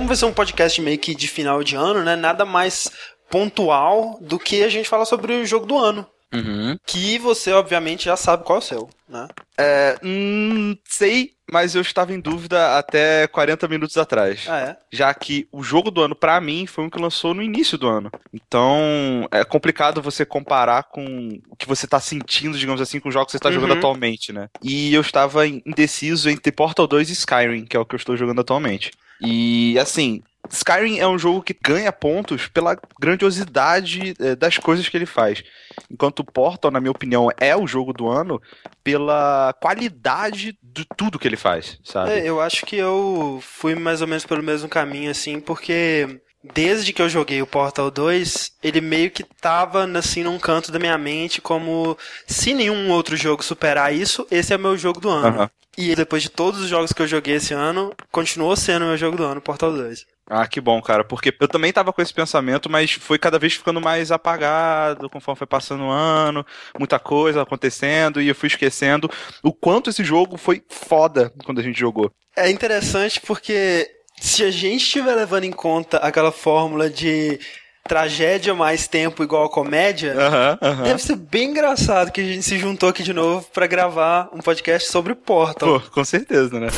como vai ser um podcast meio que de final de ano, né? Nada mais pontual do que a gente falar sobre o jogo do ano. Uhum. Que você, obviamente, já sabe qual é o seu, né? É, hum, sei, mas eu estava em dúvida até 40 minutos atrás. Ah, é? Já que o jogo do ano, pra mim, foi um que lançou no início do ano. Então, é complicado você comparar com o que você tá sentindo, digamos assim, com os jogos que você tá jogando Uhum. atualmente, né? E eu estava indeciso entre Portal 2 e Skyrim, que é o que eu estou jogando atualmente. E, assim, Skyrim é um jogo que ganha pontos pela grandiosidade eh, das coisas que ele faz. Enquanto Portal, na minha opinião, é o jogo do ano pela qualidade de tudo que ele faz, sabe? É, eu acho que eu fui mais ou menos pelo mesmo caminho, assim, porque desde que eu joguei o Portal 2, ele meio que tava, assim, num canto da minha mente, como se nenhum outro jogo superar isso, esse é meu jogo do ano. Aham. E depois de todos os jogos que eu joguei esse ano, continuou sendo meu jogo do ano, Portal 2. Ah, que bom, cara, porque eu também tava com esse pensamento, mas foi cada vez ficando mais apagado conforme foi passando o ano, muita coisa acontecendo, e eu fui esquecendo o quanto esse jogo foi foda quando a gente jogou. É interessante porque se a gente estiver levando em conta aquela fórmula de tragédia mais tempo igual a comédia, deve ser bem engraçado que a gente se juntou aqui de novo pra gravar um podcast sobre Portal. Pô, com certeza, né?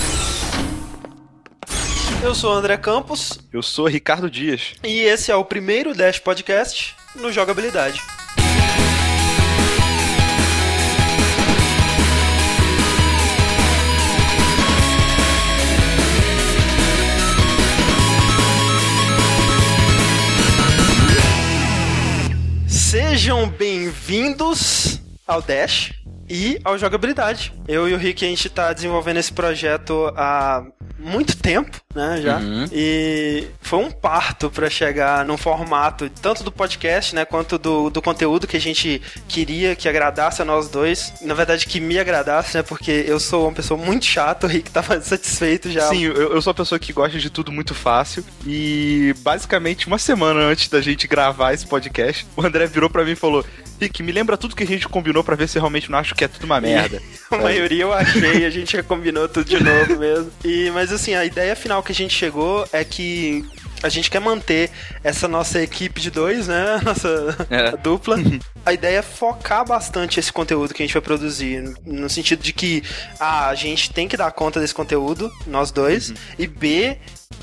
Eu sou o André Campos Eu sou Ricardo Dias. e esse é o primeiro Dash Podcast no Jogabilidade. Sejam bem-vindos ao Dash e ao Jogabilidade. Eu e o Rick, a gente tá desenvolvendo esse projeto há muito tempo, né, já. Uhum. E foi um parto pra chegar num formato tanto do podcast, né, quanto do, do conteúdo que a gente queria que agradasse a nós dois. Na verdade, que me agradasse, né, porque eu sou uma pessoa muito chata, o Rick tava satisfeito já. Sim, eu, eu sou uma pessoa que gosta de tudo muito fácil. E basicamente, uma semana antes da gente gravar esse podcast, o André virou pra mim e falou: Rick, me lembra tudo que a gente combinou pra ver se eu realmente não acho que é tudo uma merda. A maioria eu achei, a gente já combinou tudo de novo mesmo. E, mas assim, a ideia final que a gente chegou é que a gente quer manter essa nossa equipe de dois, né? Nossa É. dupla. A ideia é focar bastante esse conteúdo que a gente vai produzir. No sentido de que ah, a gente tem que dar conta desse conteúdo, nós dois. Uhum. E B,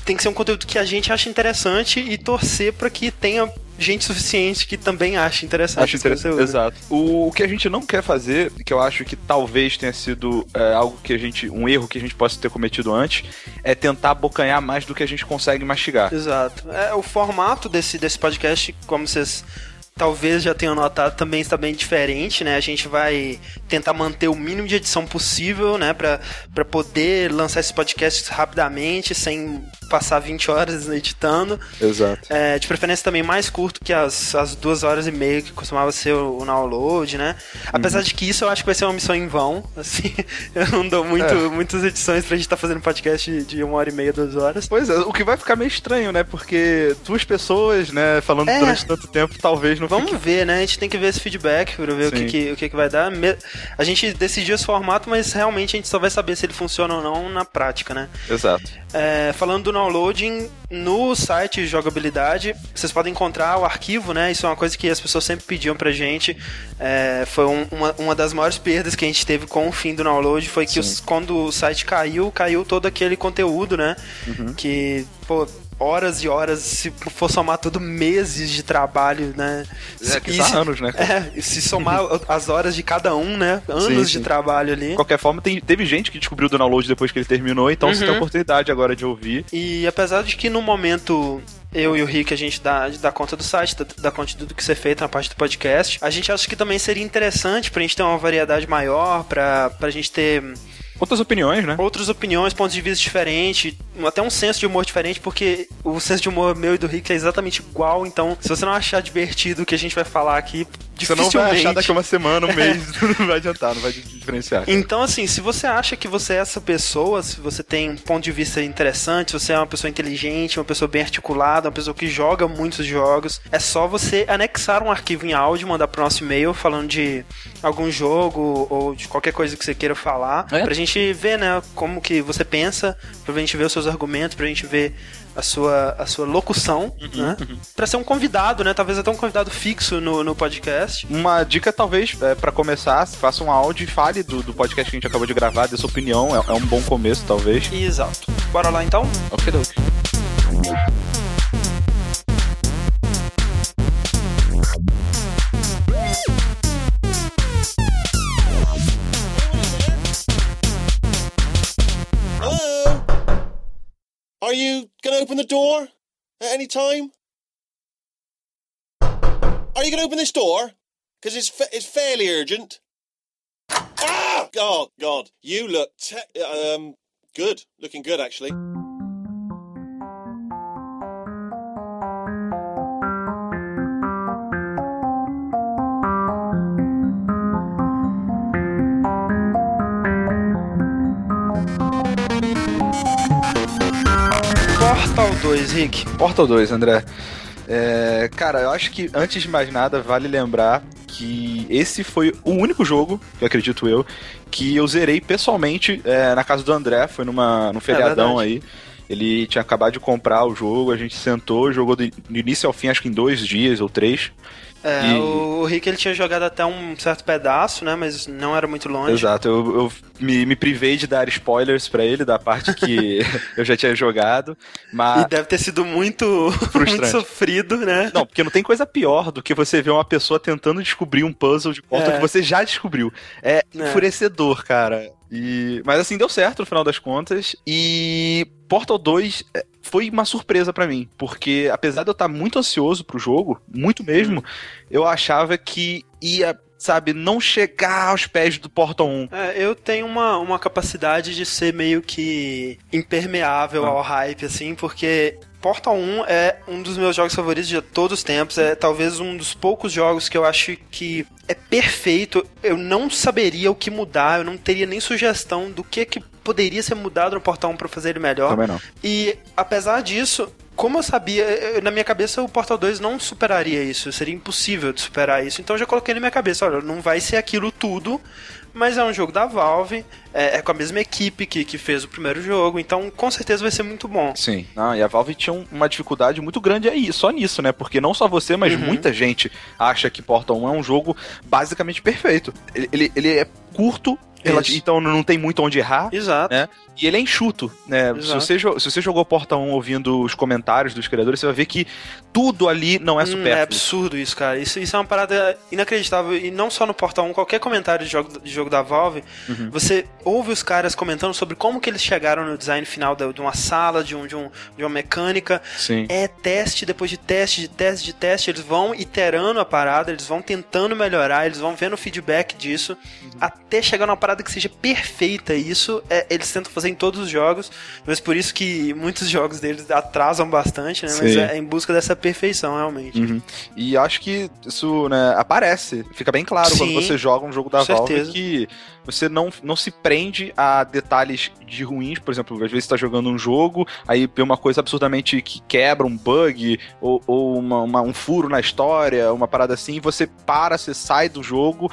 tem que ser um conteúdo que a gente acha interessante e torcer pra que tenha gente suficiente que também ache interessante Acho interessante. Exato. O, o que a gente não quer fazer, que eu acho que talvez tenha sido é, algo que a gente. um erro que a gente possa ter cometido antes, é tentar abocanhar mais do que a gente consegue mastigar. Exato. É, o formato desse, desse podcast, como vocês talvez já tenham notado, também está bem diferente, né? A gente vai tentar manter o mínimo de edição possível, né? Pra poder lançar esse podcast rapidamente, sem passar 20 horas editando. Exato. É, de preferência também mais curto que as, as duas horas e meia que costumava ser o, o download, né? Apesar de que isso eu acho que vai ser uma missão em vão, assim, eu não dou muito, É. muitas edições pra gente estar fazendo podcast de uma hora e meia, duas horas. Pois é, o que vai ficar meio estranho, né? Porque duas pessoas, né, falando É. durante tanto tempo, talvez não Vamos fique. ver, né? A gente tem que ver esse feedback pra ver o que, que, o que, que vai dar. A gente decidiu esse formato, mas realmente a gente só vai saber se ele funciona ou não na prática, né? Exato. É, falando do downloading, no site Jogabilidade, vocês podem encontrar o arquivo, né? Isso é uma coisa que as pessoas sempre pediam pra gente. É, foi um- uma, uma das maiores perdas que a gente teve com o fim do download. Foi que os- quando o site caiu, caiu todo aquele conteúdo, né? Uhum. Que, pô. Horas e horas, se for somar tudo, meses de trabalho, né? É, que E são se- anos, né? é, se somar as horas de cada um, né? Anos Sim, de sim. trabalho ali. De qualquer forma, tem- teve gente que descobriu o download depois que ele terminou, então você Uhum. tem a oportunidade agora de ouvir. E apesar de que no momento eu e o Rick a gente dá, dá conta do site, dá, dá conta de tudo que ser feito na parte do podcast, a gente acha que também seria interessante pra gente ter uma variedade maior, pra, pra gente ter Outras opiniões, né? outras opiniões, pontos de vista diferentes, até um senso de humor diferente, porque o senso de humor meu e do Rick é exatamente igual, então se você não achar divertido o que a gente vai falar aqui, Você não vai achar daqui a uma semana, um mês, não vai adiantar, não vai diferenciar. Então, assim, se você acha que você é essa pessoa, se você tem um ponto de vista interessante, se você é uma pessoa inteligente, uma pessoa bem articulada, uma pessoa que joga muitos jogos, é só você anexar um arquivo em áudio, mandar pro nosso e-mail falando de algum jogo ou de qualquer coisa que você queira falar, É. pra gente ver, né, como que você pensa, pra gente ver os seus argumentos, pra gente ver a sua, a sua locução, uhum, né? Uhum. Pra ser um convidado, né? Talvez até um convidado fixo no, no podcast. Uma dica, talvez, é, para começar, faça um áudio e fale do, do podcast que a gente acabou de gravar, dessa opinião. É, é um bom começo, talvez. Exato. Bora lá então? Ok, ok. Are you going to open the door at any time? Are you going to open this door? Because it's fa- it's fairly urgent. Ah! Oh God, you look te- um good, looking good actually. 2, Rick. Portal 2, André. É, cara, eu acho que antes de mais nada, vale lembrar que esse foi o único jogo, que acredito eu, que eu zerei pessoalmente é, na casa do André, foi numa, num é feriadão é aí. Ele tinha acabado de comprar o jogo, a gente sentou, jogou do início ao fim, acho que em dois dias ou três. É, e... o, Rick ele tinha jogado até um certo pedaço, né? Mas não era muito longe. Exato, eu, eu me, me privei de dar spoilers para ele da parte que eu já tinha jogado. Mas... E deve ter sido muito, muito sofrido, né? Não, porque não tem coisa pior do que você ver uma pessoa tentando descobrir um puzzle de porta é. que você já descobriu. É, é enfurecedor, cara. E... Mas assim, deu certo no final das contas. E Portal 2 é, foi uma surpresa para mim, porque apesar de eu estar muito ansioso pro jogo, muito mesmo, eu achava que ia sabe, não chegar aos pés do Portal 1. É, eu tenho uma, uma capacidade de ser meio que impermeável ah. ao hype, assim, porque Portal 1 é um dos meus jogos favoritos de todos os tempos. É talvez um dos poucos jogos que eu acho que é perfeito. Eu não saberia o que mudar, eu não teria nem sugestão do que, que poderia ser mudado no Portal 1 para fazer ele melhor. Também não. E apesar disso, como eu sabia, na minha cabeça o Portal 2 não superaria isso, seria impossível de superar isso. Então eu já coloquei na minha cabeça, olha, não vai ser aquilo tudo, mas é um jogo da Valve, é, é, com a mesma equipe que, que fez o primeiro jogo, então com certeza vai ser muito bom. Sim, ah, e a Valve tinha uma dificuldade muito grande aí, só nisso, né? Porque não só você, mas uhum. muita gente acha que Portal 1 é um jogo basicamente perfeito. Ele, ele, ele é curto, então não tem muito onde errar. Exato. Né? E ele é enxuto, né? Se você, se você jogou Porta 1 ouvindo os comentários dos criadores, você vai ver que tudo ali não é supérfluo. Hum, é absurdo isso, cara. Isso, isso é uma parada inacreditável. E não só no Porta 1, qualquer comentário de jogo, de jogo da Valve, uhum. você ouve os caras comentando sobre como que eles chegaram no design final de, de uma sala, de, um, de, um, de uma mecânica. Sim. É teste depois de teste, de teste, de teste. Eles vão iterando a parada, eles vão tentando melhorar, eles vão vendo o feedback disso, uhum. até chegar numa parada que seja perfeita. E isso é, eles tentam fazer em todos os jogos, mas por isso que muitos jogos deles atrasam bastante, né? Sim. Mas é em busca dessa perfeição, realmente. Uhum. E acho que isso né, aparece, fica bem claro Sim, quando você joga um jogo da Valve certeza. que você não, não se prende a detalhes de ruins, por exemplo, às vezes você tá jogando um jogo, aí vê uma coisa absurdamente que quebra, um bug, ou, ou uma, uma, um furo na história, uma parada assim, e você para, você sai do jogo,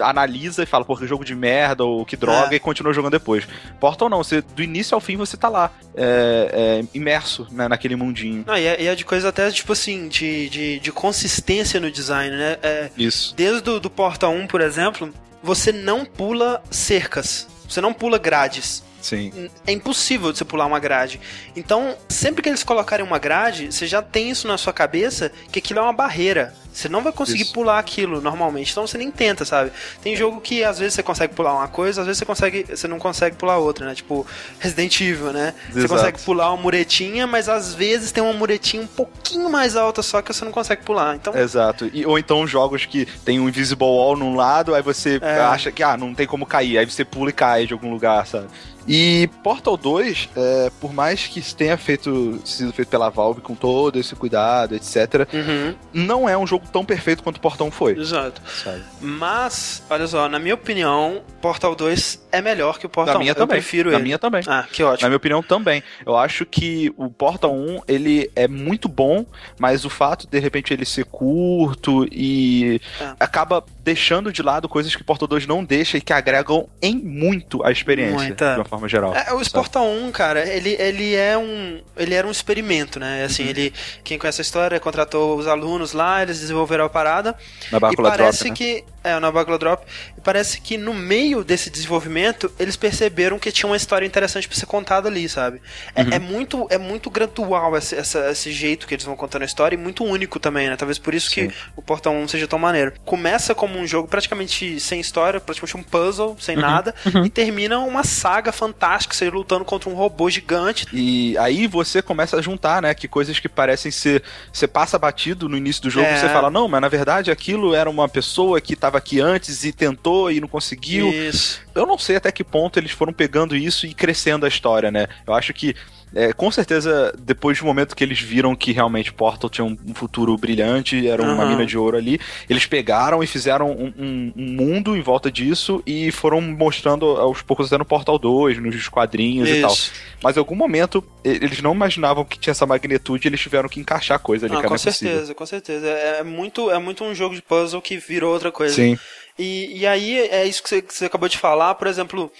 analisa e fala, pô, que jogo de merda, ou que droga, é. e continua jogando depois. Portal não, você, do início ao fim você tá lá, é, é, imerso né, naquele mundinho. E, é, e é de coisa até, tipo assim, de, de, de consistência no design, né? É, Isso. Desde do, do Portal 1, por exemplo, você não pula cercas, você não pula grades. Sim. É impossível de você pular uma grade. Então, sempre que eles colocarem uma grade, você já tem isso na sua cabeça que aquilo é uma barreira. Você não vai conseguir Isso. pular aquilo normalmente, então você nem tenta, sabe? Tem jogo que às vezes você consegue pular uma coisa, às vezes você consegue, você não consegue pular outra, né? Tipo Resident Evil, né? Exato. Você consegue pular uma muretinha, mas às vezes tem uma muretinha um pouquinho mais alta só que você não consegue pular. Então Exato. E, ou então jogos que tem um invisible wall num lado, aí você é. acha que ah, não tem como cair, aí você pula e cai de algum lugar, sabe? E Portal 2, é, por mais que tenha feito, sido feito pela Valve com todo esse cuidado, etc., uhum. não é um jogo tão perfeito quanto Portal 1 foi. Exato. Sabe? Mas, olha só, na minha opinião, Portal 2 é melhor que o Portal na 1. Minha Eu também. prefiro na ele. minha também. Ah, que ótimo. Na minha opinião também. Eu acho que o Portal 1, ele é muito bom, mas o fato de, de repente ele ser curto e é. acaba deixando de lado coisas que Portal 2 não deixa e que agregam em muito a experiência, Muita. de uma forma geral. É, o Portal 1, cara, ele, ele é um. Ele era um experimento, né? Assim, Uhum. ele. Quem conhece a história contratou os alunos lá, eles desenvolveram a parada. Na e Bácula parece Drop, né? que. É, na Bácula Drop. E parece que no meio desse desenvolvimento, eles perceberam que tinha uma história interessante pra ser contada ali, sabe? É, Uhum. é muito, é muito gradual esse, essa- esse jeito que eles vão contando a história e muito único também, né? Talvez por isso Sim. que o Portal 1 seja tão maneiro. Começa como um jogo praticamente sem história, praticamente um puzzle, sem Uhum. nada, e termina uma saga fantástica, você lutando contra um robô gigante. E aí você começa a juntar, né? Que coisas que parecem ser. Você passa batido no início do jogo, É. você fala, não, mas na verdade aquilo era uma pessoa que estava aqui antes e tentou e não conseguiu. Isso. Eu não sei até que ponto eles foram pegando isso e crescendo a história, né? Eu acho que. É, com certeza, depois do momento que eles viram que realmente Portal tinha um, um futuro brilhante, era uma Aham. mina de ouro ali, eles pegaram e fizeram um, um- um mundo em volta disso e foram mostrando aos poucos até no Portal 2, nos quadrinhos e tal. Isso. Mas em algum momento eles não imaginavam que tinha essa magnitude e eles tiveram que encaixar coisa ali, Ah, com é possível. certeza, com certeza. É é muito, é muito um jogo de puzzle que virou outra coisa. Sim. E, e aí é isso que você, que você acabou de falar, por exemplo.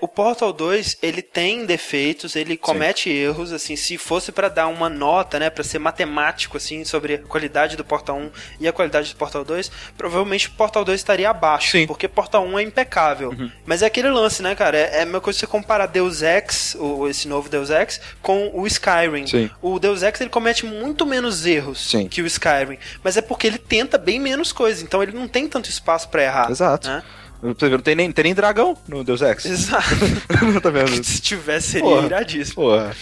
O Portal 2, ele tem defeitos, ele comete erros, assim, se fosse pra dar uma nota, né, Pra ser matemático, assim, sobre a qualidade do Portal 1 e a qualidade do Portal 2, provavelmente o Portal 2 estaria abaixo, Sim. porque Portal 1 é impecável. Mas é aquele lance, né, cara, é, é a mesma coisa você comparar Deus Ex, o, esse novo Deus Ex, com o Skyrim. Sim. O Deus Ex, ele comete muito menos erros Sim. que o Skyrim, mas é porque ele tenta bem menos coisas, então ele não tem tanto espaço pra errar. Exato. né? Você não tem nem, tem nem dragão no Deus Ex. Exato. tá vendo? Se tivesse, seria Porra. iradíssimo. Porra.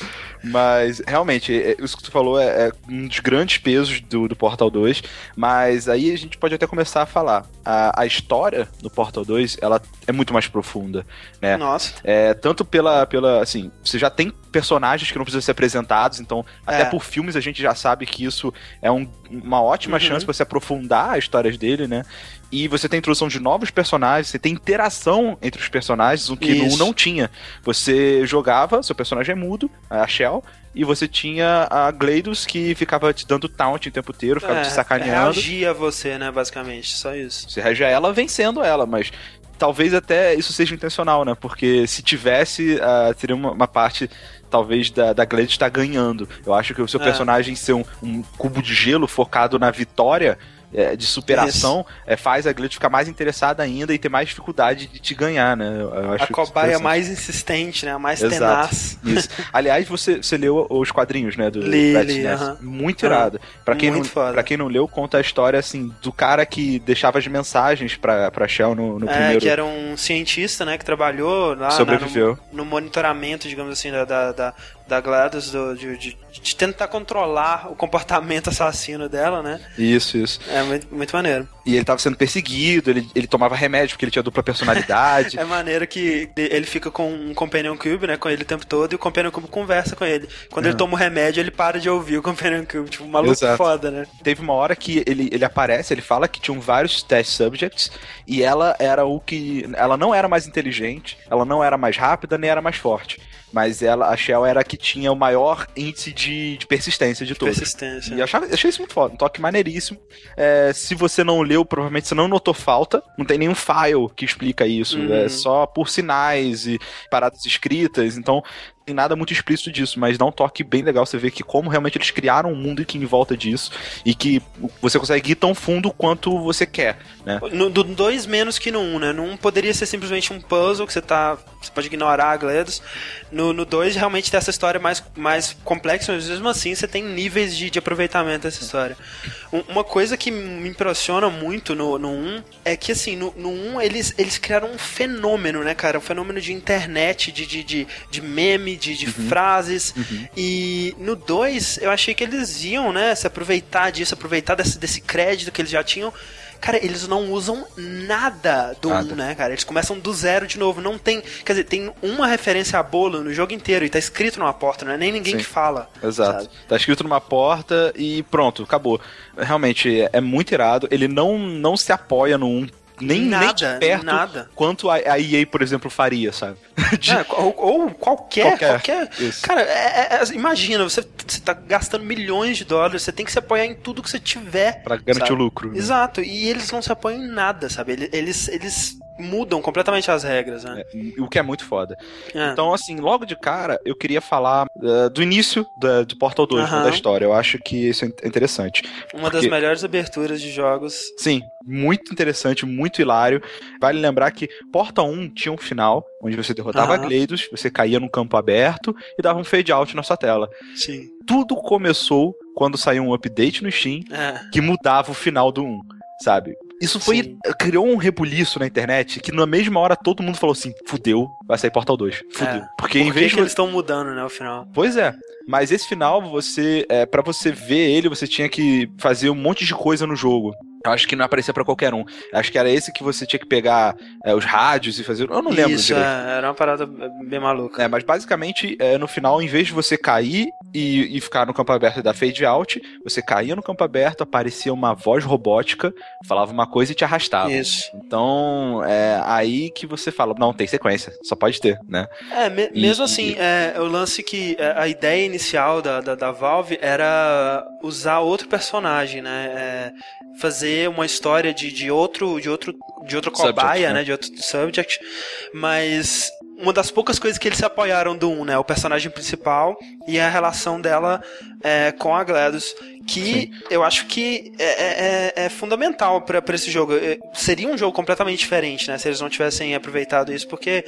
Mas, realmente, é- isso que tu falou é, é um dos grandes pesos do, do Portal 2. Mas aí a gente pode até começar a falar. A, a história do Portal 2, ela é muito mais profunda, né? Nossa. É, tanto pela, pela. Assim, você já tem personagens que não precisam ser apresentados, então, até É. por filmes a gente já sabe que isso é um- uma ótima Uhum. chance pra você aprofundar as histórias dele, né? E você tem introdução de novos personagens, você tem interação entre os personagens, o que no 1 Isso. não tinha. Você jogava, seu personagem é mudo, a Shell, e você tinha a Gleidos que ficava te dando taunt o tempo inteiro, ficava te sacaneando. É, Reagir a você, né, basicamente, só isso. Você rege ela vencendo ela, mas talvez até isso seja intencional, né? Porque se tivesse, ah, teria uma, uma parte, talvez, da, da Gladys estar ganhando. Eu acho que o seu É. personagem ser um, um cubo de gelo focado na vitória. É, de superação é, faz a Gladys ficar mais interessada ainda e ter mais dificuldade de te ganhar, né? A isso cobaia mais insistente, né, a mais Exato. tenaz. Isso. Aliás, você, você leu os quadrinhos, né? Do Li, Red li, Nest. aham. Muito irado. Pra quem, não, Muito foda. pra quem não leu, conta a história, assim, do cara que deixava as mensagens pra, pra Shell no, no É, primeiro... que era um cientista, né, que trabalhou lá Sobreviveu. na- no, no monitoramento, digamos assim, da, da, da, da GLaDOS, do- de, de, de tentar controlar o comportamento assassino dela, né? Isso, isso. É muito, muito maneiro. E ele tava sendo perseguido, ele, ele tomava remédio porque ele tinha dupla personalidade. É maneiro que ele fica com um Companion Cube, né, com ele o tempo todo, e o Companion Cube conversa com ele. Quando ele toma o remédio, ele para de ouvir o Companion Cube. Tipo, um maluco Exato. foda, né? Teve uma hora que ele, ele aparece, ele fala que tinham vários test subjects e ela era o que. Ela não era mais inteligente, ela não era mais rápida, nem era mais forte. Mas ela, a Shell era a que tinha o maior índice de, de persistência de todos. Persistência. E eu achava, achei isso muito foda, um toque maneiríssimo. É, se você não leu, provavelmente você não notou falta. Não tem nenhum file que explica isso. Uhum. É só por sinais e paradas escritas. Então, tem nada muito explícito disso, mas dá um toque bem legal você ver que como realmente eles criaram um mundo que em volta disso e que você consegue ir tão fundo quanto você quer, né? No, do 2 menos que no 1, um, né? No 1 um poderia ser simplesmente um puzzle que você tá. Você pode ignorar a GLaDOS. No 2 realmente tem essa história mais, mais complexa, mas mesmo assim você tem níveis de, de aproveitamento dessa história. Um- uma coisa que me impressiona muito no 1 no um é que assim, no 1 um, eles, eles criaram um fenômeno, né, cara? Um fenômeno de internet, de, de, de, de meme, de, de frases. E no 2 eu achei que eles iam, né, se aproveitar disso, aproveitar desse, desse crédito que eles já tinham. Cara, eles não usam nada do Nada. 1, né, cara? Eles começam do zero de novo. Não tem. Quer dizer, tem uma referência a bolo no jogo inteiro e tá escrito numa porta, não é nem ninguém Sim. que fala. Exato. sabe? Tá escrito numa porta e pronto, acabou. Realmente é, é muito irado. Ele não, não se apoia no 1 nem, nada, nem de perto nada. quanto a, a EA, por exemplo, faria, sabe? De- É, ou, ou qualquer, Qualquer, qualquer. Cara, é- é- imagina, você, você tá gastando milhões de dólares, você tem que se apoiar em tudo que você tiver. Pra garantir sabe? o lucro. né? Exato, e eles não se apoiam em nada, sabe? Eles, eles mudam completamente as regras, né? É, o que é muito foda. É. Então, assim, logo de cara, eu queria falar uh, do início da, de Portal 2, né, da história. Eu acho que isso é in- interessante. Uma das porque- melhores aberturas de jogos. Sim, muito interessante, muito hilário. Vale lembrar que Portal 1 tinha um final, onde você derrotava Aham. Gleidos, você caía num campo aberto e dava um fade out na sua tela. Sim. Tudo começou quando saiu um update no Steam É. que mudava o final do 1, sabe? Isso foi. Sim. criou um rebuliço na internet que na mesma hora todo mundo falou assim: fudeu, vai sair Portal 2. Fudeu. É. Porque Por em vez que de. eles estão mudando, né, o final? Pois é. Mas esse final, você. É, para você ver ele, você tinha que fazer um monte de coisa no jogo. Eu acho que não aparecia pra qualquer um. Acho que era esse que você tinha que pegar é, os rádios e fazer. Eu não lembro Isso, direito. é, era uma parada bem maluca. É, mas basicamente, é, no final, em vez de você cair e, e ficar no campo aberto e dar fade out, você caía no campo aberto, aparecia uma voz robótica, falava uma coisa e te arrastava. Isso. Então, é aí que você fala, não, tem sequência, só pode ter, né? É, me- E- mesmo assim, é, o lance que é, a ideia inicial da, da, da Valve era usar outro personagem, né? Fazer uma história de, de outro de outro de Subject, cobaia, né? né? De outro subject, mas uma das poucas coisas que eles se apoiaram do 1, né? O personagem principal e a relação dela é, com a GLaDOS, que eu acho que é, é- é- é fundamental pra pra esse jogo. É, Seria um jogo completamente diferente, né? Se eles não tivessem aproveitado isso, porque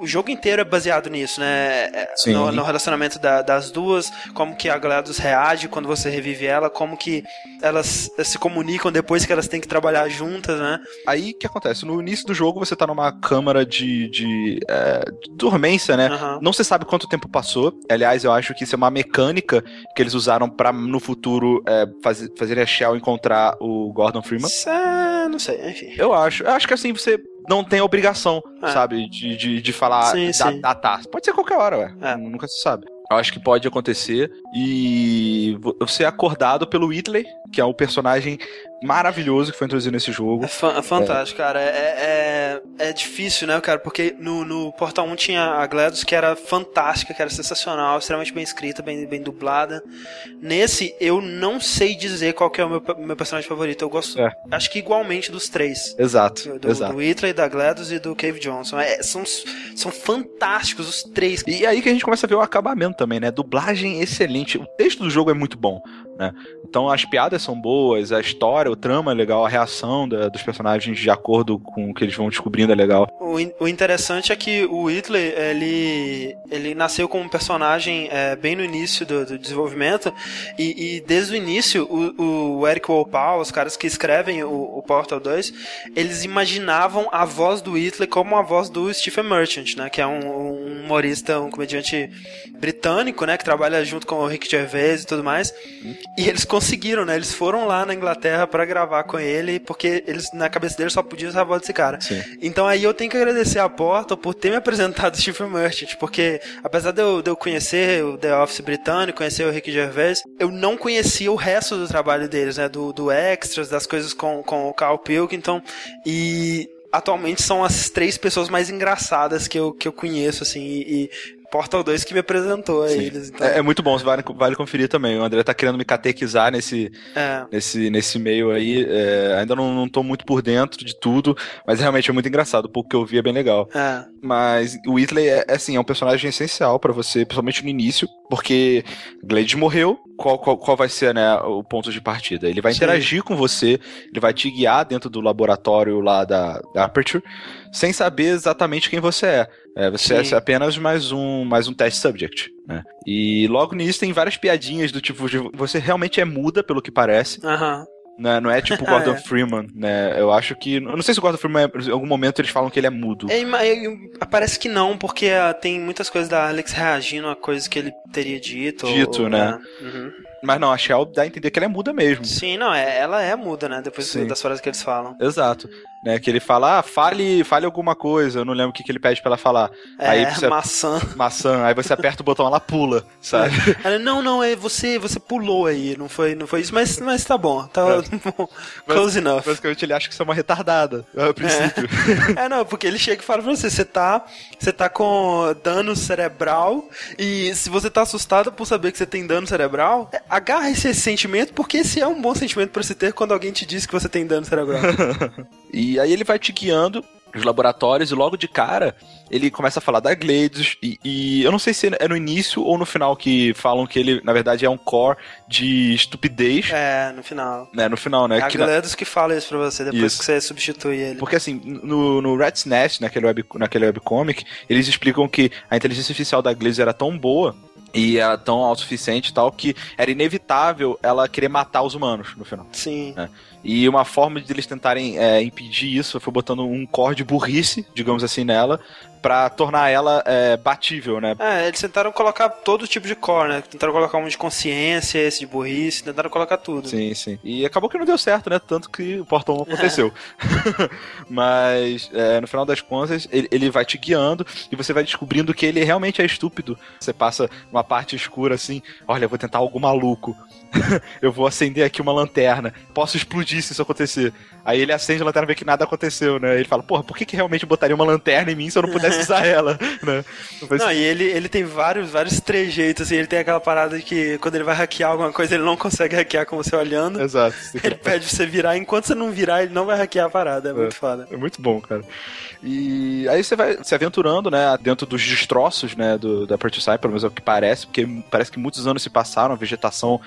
o jogo inteiro é baseado nisso, né? É, Sim. No, no relacionamento da- das duas, como que a GLaDOS reage quando você revive ela, como que elas se comunicam depois que elas têm que trabalhar juntas, né? Aí o que acontece? No início do jogo você tá numa câmara de, de, é, de dormência, né? Aham. Não se sabe quanto tempo passou. Aliás, eu acho que isso é uma mecânica que eles usaram pra no futuro é, fazer, fazerem a Shell encontrar o Gordon Freeman. Isso é- não sei, enfim. Eu acho. Eu acho que assim você não tem obrigação, É. sabe, de, de, de falar Sim, da, sim. datar. Pode ser qualquer hora, ué. É. Nunca se sabe. Eu acho que pode acontecer. E vo- você é acordado pelo Whitley, que é um personagem maravilhoso que foi introduzido nesse jogo. É, é fantástico, cara. É, é, é difícil, né, cara? Porque no, no Portal 1 tinha a GLaDOS, que era fantástica, que era sensacional, extremamente bem escrita, bem, bem dublada. Nesse, eu não sei dizer qual que é o meu, meu personagem favorito. Eu gosto, É. acho que igualmente dos três. Exato, Do, exato. do Whitley, da GLaDOS e do Cave Johnson. É, são, são fantásticos os três. E aí que a gente começa a ver o acabamento também, né? Dublagem excelente. O texto do jogo é muito bom, né? Então as piadas são boas, a história, o trama é legal, a reação da- dos personagens de acordo com o que eles vão descobrindo é legal. O, in- o interessante é que o Whitley, ele, ele nasceu como um personagem é, bem no início do, do desenvolvimento e, e desde o início o, o Eric Wolpaw, os caras que escrevem o, o Portal 2, eles imaginavam a voz do Whitley como a voz do Stephen Merchant, né, que é um, um humorista, um comediante britânico, né, que trabalha junto com o Rick Gervais e tudo mais. E eles conseguiram, né? Eles foram lá na Inglaterra pra gravar com ele, porque eles na cabeça deles só podiam usar a voz desse cara. Sim. Então aí eu tenho que agradecer a Portal por ter me apresentado o Stephen Merchant, porque apesar de eu, de eu conhecer o The Office britânico, conhecer o Rick Gervais, eu não conhecia o resto do trabalho deles, né? Do, do Extras, das coisas com, com o Carl Pilkington e atualmente são as três pessoas mais engraçadas que eu, que eu conheço, assim, e, e Portal 2 que me apresentou a Sim. eles. Então, É, é muito bom, vale, vale conferir também. O André tá querendo me catequizar nesse, é. nesse, nesse meio aí. É, ainda não, não tô muito por dentro de tudo, mas realmente é muito engraçado. O pouco que eu vi é bem legal. É, Mas o Whitley é, é, assim, é um personagem essencial pra você, principalmente no início, porque Glade morreu. Qual, qual, qual vai ser né, o ponto de partida? Ele vai Sim. interagir com você, ele vai te guiar dentro do laboratório lá da, da Aperture, sem saber exatamente quem você é. É, você Sim. é apenas mais um, mais um test subject. Né? E logo nisso tem várias piadinhas do tipo de você realmente é muda, pelo que parece. aham. Né? Não é tipo Gordon É. Freeman, né? Eu acho que. Eu não sei se o Gordon Freeman, é- em algum momento eles falam que ele é mudo. É, eu- parece que não, porque ah, tem muitas coisas da Alex reagindo a coisas que ele teria dito. Dito, né? é. Uhum. Mas não, a Shell dá a entender que ela é muda mesmo. Sim, não, é, ela é muda, né? Depois Sim. das frases que eles falam. Exato. Né? Que ele fala, ah, fale, fale alguma coisa. Eu não lembro o que, que ele pede pra ela falar. É, aí você, maçã. maçã. Aí você aperta o botão, ela pula, sabe? Ela, não, não, é você, você pulou aí, não foi, não foi isso, mas, mas tá bom, tá bom. Close enough. Basicamente ele acha que você é uma retardada, a princípio. É, não, porque ele chega e fala pra você, você tá, você tá com dano cerebral e se você tá assustado por saber que você tem dano cerebral, é, agarra esse sentimento porque esse é um bom sentimento pra se ter quando alguém te diz que você tem dano cerebral. E aí ele vai te guiando os laboratórios e logo de cara ele começa a falar da Gleidos e, e, eu não sei se é no início ou no final que falam que ele, na verdade, é um core de estupidez. É, no final. É, no final, né? É a que Gleidos na... que fala isso pra você depois isso. que você substitui ele. Porque assim, no, no Rat's Nest, naquele, web, naquele webcomic, eles explicam que a inteligência artificial da Gleidos era tão boa e era tão autossuficiente e tal que era inevitável ela querer matar os humanos no final. Sim. Né? E uma forma de eles tentarem é, impedir isso foi botando um core de burrice, digamos assim, nela, para tornar ela é, batível, né? É, eles tentaram colocar todo tipo de core, né? Tentaram colocar um de consciência, esse de burrice, tentaram colocar tudo. Sim, sim. E acabou que não deu certo, né? Tanto que o Portal 1 aconteceu. Mas, é, no final das contas, ele, ele, vai te guiando e você vai descobrindo que ele realmente é estúpido. Você passa uma parte escura assim, olha, vou tentar algo maluco. eu vou acender aqui uma lanterna. Posso explodir se isso acontecer. Aí ele acende a lanterna e vê que nada aconteceu, né? Ele fala, porra, por que, que realmente botaria uma lanterna em mim se eu não pudesse usar ela, né? Não, não, e ele, ele tem vários, vários trejeitos, assim, ele tem aquela parada de que quando ele vai hackear alguma coisa, ele não consegue hackear com você olhando. Exato. Ele pede pra você virar, enquanto você não virar, ele não vai hackear a parada, é, é muito foda. É muito bom, cara. E aí você vai se aventurando, né, dentro dos destroços, né, do, da Prototype, pelo menos é o que parece, porque parece que muitos anos se passaram, a vegetação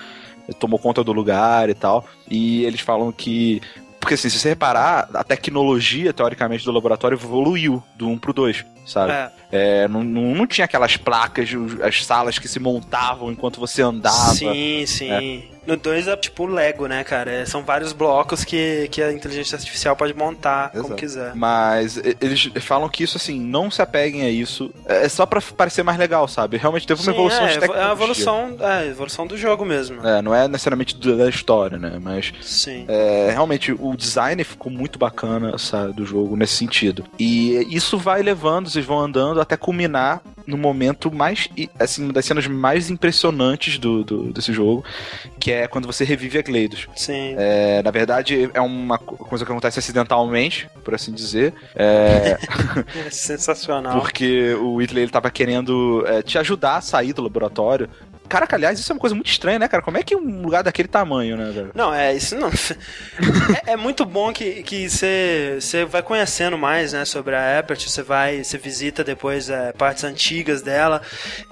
tomou conta do lugar e tal. E eles falam que porque assim, se você reparar, a tecnologia, teoricamente, do laboratório evoluiu do 1 pro 2, sabe? É. É, não, não, não, tinha aquelas placas, as salas que se montavam enquanto você andava. Sim, sim. É. No 2 é tipo Lego, né, cara? É, são vários blocos que, que a inteligência artificial pode montar Exato. como quiser. Mas eles falam que isso, assim, não se apeguem a isso. É só pra parecer mais legal, sabe? Realmente teve uma Sim, evolução é, de tecnologia. É a evolução, é, a evolução do jogo mesmo. É, não é necessariamente da história, né? Mas Sim. É, realmente o design ficou muito bacana sabe, do jogo nesse sentido. E isso vai levando, vocês vão andando até culminar no momento mais, assim, uma das cenas mais impressionantes do, do, desse jogo, que é quando você revive a Gleidos. Sim. É, na verdade, é uma coisa que acontece acidentalmente, por assim dizer. É, é sensacional. Porque o Whitley ele tava querendo é, te ajudar a sair do laboratório, Caraca, aliás, isso é uma coisa muito estranha, né, cara? Como é que um lugar daquele tamanho, né, velho? Não, é, isso não. é, é, muito bom que você que vai conhecendo mais, né, sobre a Apert, você vai, você visita depois é, partes antigas dela,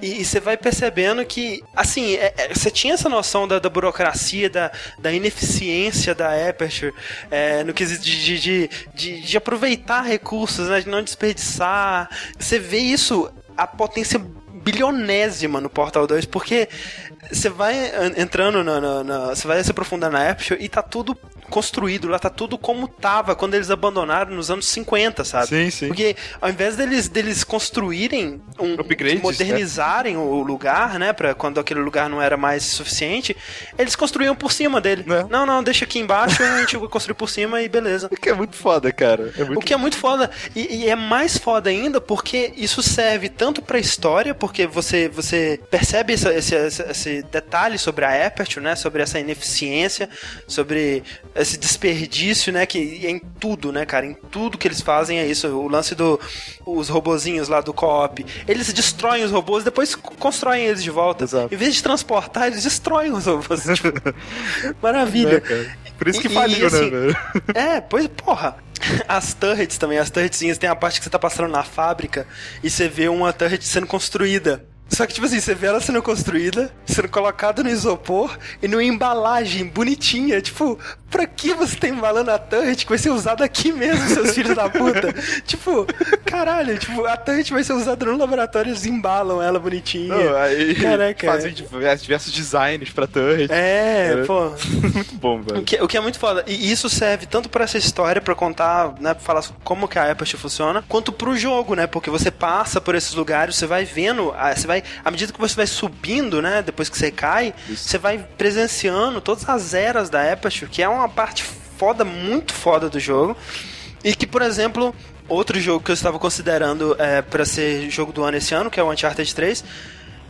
e você vai percebendo que, assim, você é, é tinha essa noção da, da burocracia, da, da ineficiência da Aperture, é, no quesito de, de, de, de aproveitar recursos, né, de não desperdiçar. Você vê isso, a potência bilionésima no Portal 2, porque você vai entrando na, Você vai se aprofundar na Aperture e tá tudo construído, lá tá tudo como tava quando eles abandonaram nos anos 50, sabe? Sim, sim. Porque ao invés deles, deles construírem um. Upgrades, né? modernizarem né? o lugar, né? Pra quando aquele lugar não era mais suficiente, eles construíam por cima dele. É. Não, não, deixa aqui embaixo, a gente construir por cima e beleza. O que é muito foda, cara. É muito... O que é muito foda. E, e, é mais foda ainda porque isso serve tanto pra história, porque você, você percebe esse, esse, esse detalhe sobre a Aperture, né? Sobre essa ineficiência, sobre esse desperdício, né? Que é em tudo, né, cara? Em tudo que eles fazem é isso. O lance do os robozinhos lá do co-op. Eles destroem os robôs e depois constroem eles de volta. Exato. Em vez de transportar, eles destroem os robôs. tipo, maravilha. É, Por isso que e, faliu, e, né, assim, né, velho? É, pois, porra. As turrets também, as turretzinhas, tem a parte que você tá passando na fábrica e você vê uma turret sendo construída. Só que, tipo assim, você vê ela sendo construída, sendo colocada no isopor e numa embalagem bonitinha. Tipo, pra que você tá embalando a turret que vai ser usada aqui mesmo, seus filhos da puta? tipo, caralho, tipo, a turret vai ser usada no laboratório, eles embalam ela bonitinha. Não, aí Caraca. Fazem diversos designs pra turret. É, é pô. muito bom, velho. O que, o que, é muito foda. E isso serve tanto pra essa história, pra contar, né, pra falar como que a Apache funciona, quanto pro jogo, né? Porque você passa por esses lugares, você vai vendo, ah, você vai à medida que você vai subindo, né, depois que você cai, Isso. você vai presenciando todas as eras da Aperture, que é uma parte foda, muito foda do jogo. E que, por exemplo, outro jogo que eu estava considerando é, para ser jogo do ano esse ano, que é o Uncharted 3,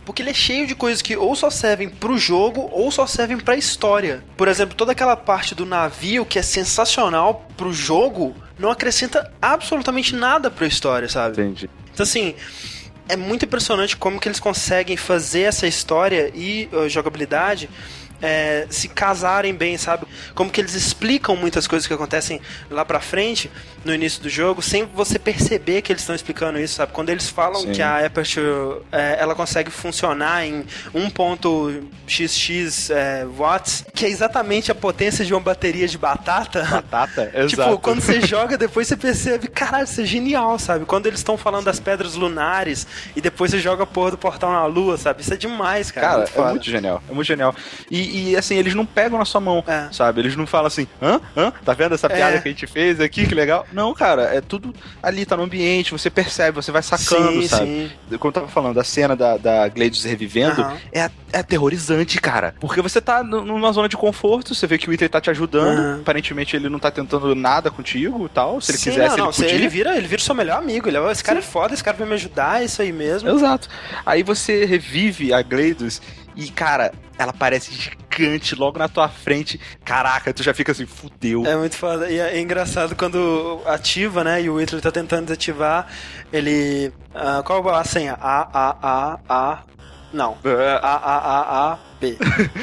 porque ele é cheio de coisas que ou só servem pro jogo ou só servem pra história. Por exemplo, toda aquela parte do navio que é sensacional pro jogo não acrescenta absolutamente nada pra história, sabe? Entendi. Então, assim, é muito impressionante como que eles conseguem fazer essa história e uh, jogabilidade é, se casarem bem, sabe? Como que eles explicam muitas coisas que acontecem lá pra frente, no início do jogo, sem você perceber que eles estão explicando isso, sabe? Quando eles falam Sim. que a Aperture, é, ela consegue funcionar em 1.xx é, watts, que é exatamente a potência de uma bateria de batata. Batata? Tipo, Exato. quando você joga, depois você percebe, caralho, isso é genial, sabe? Quando eles estão falando das pedras lunares e depois você joga a porra do portal na lua, sabe? Isso é demais, cara. Cara, muito é muito genial. É muito genial. E, e, assim, eles não pegam na sua mão, É. sabe? Eles não falam assim, hã? Hã? Tá vendo essa piada É. que a gente fez aqui? Que legal. Não, cara, é tudo ali, tá no ambiente, você percebe, você vai sacando, sim, sabe? sim. Como eu tava falando, a cena da, da Gladys revivendo Aham. é, é aterrorizante, cara. Porque você tá nu- numa zona de conforto, você vê que o Whitley tá te ajudando, Aham. aparentemente ele não tá tentando nada contigo e tal. Se ele Sim, quisesse, não, não, ele podia. ele vira, ele vira o seu melhor amigo. Ele, é, esse cara é foda, esse cara vai me ajudar, é isso aí mesmo. Exato. Aí você revive a Gladys e, cara, ela parece gigante logo na tua frente. Caraca, tu já fica assim, fudeu. É muito foda. E é, é engraçado quando ativa, né? E o Whitley tá tentando desativar. Ele. ah, qual a senha? A, A, A, A. Não. É, A, A, A, A, B.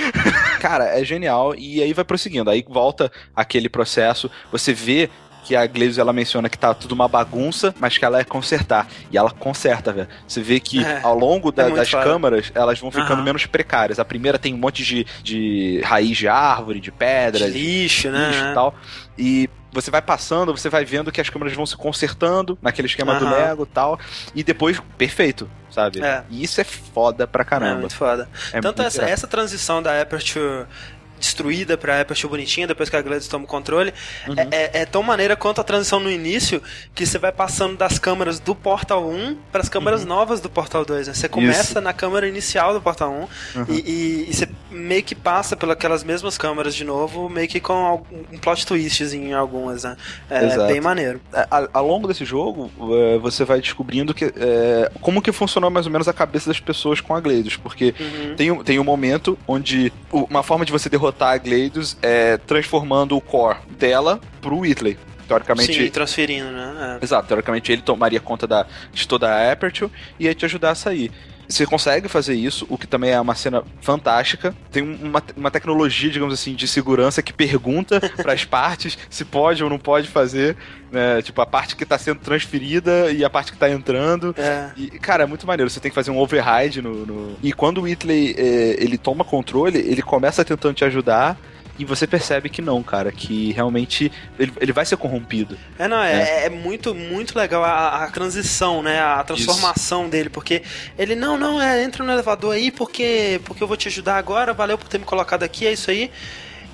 Cara, é genial. E aí vai prosseguindo. Aí volta aquele processo. Você vê que a Gladys ela menciona que tá tudo uma bagunça, mas que ela é consertar. E ela conserta, velho. Você vê que É, ao longo da- muito das foda. câmaras, elas vão ficando Aham. menos precárias. A primeira tem um monte de, de raiz de árvore, de De pedra, de lixo, né? lixo e tal. E você vai passando, você vai vendo que as câmeras vão se consertando naquele esquema do Aham. Lego e tal. E depois, perfeito, sabe? É. E isso é foda pra É caramba. muito foda. É Tanto muito essa, essa transição da Aperture destruída pra Aperture bonitinha, depois que a Gladys toma o controle, Uhum. é, é- é tão maneira quanto a transição no início, que você vai passando das câmeras do Portal 1 para as câmeras novas do Portal 2. Né? Você começa Uhum. Isso. na câmera inicial do Portal 1 Uhum. e, e- e você meio que passa pelas mesmas câmeras de novo, meio que com um plot twist em algumas, né? É Exato. bem maneiro. A- Ao longo desse jogo, eh, você vai descobrindo que, eh, como que funcionou mais ou menos a cabeça das pessoas com a Gleidos, porque Uhum. tem, um- tem um momento onde uma forma de você derrotar a Gleidos é transformando o core dela pro Whitley. Teoricamente, Sim, transferindo, né? É. Exato, teoricamente ele tomaria conta da, de toda a Aperture e ia te ajudar a sair. Você consegue fazer isso, o que também é uma cena fantástica. Tem um- uma, uma tecnologia, digamos assim, de segurança que pergunta para as partes se pode ou não pode fazer, né? Tipo, a parte que tá sendo transferida e a parte que tá entrando. É. E, cara, é muito maneiro. Você tem que fazer um override no. no- E quando o Whitley eh, ele toma controle, ele começa tentando te ajudar. E você percebe que não, cara, que realmente ele, ele vai ser corrompido. É, não, é, é muito, muito legal a, a transição, né? A transformação dele, porque ele, não, não, é, entra no elevador aí porque, porque eu vou te ajudar agora, valeu por ter me colocado aqui, é isso aí.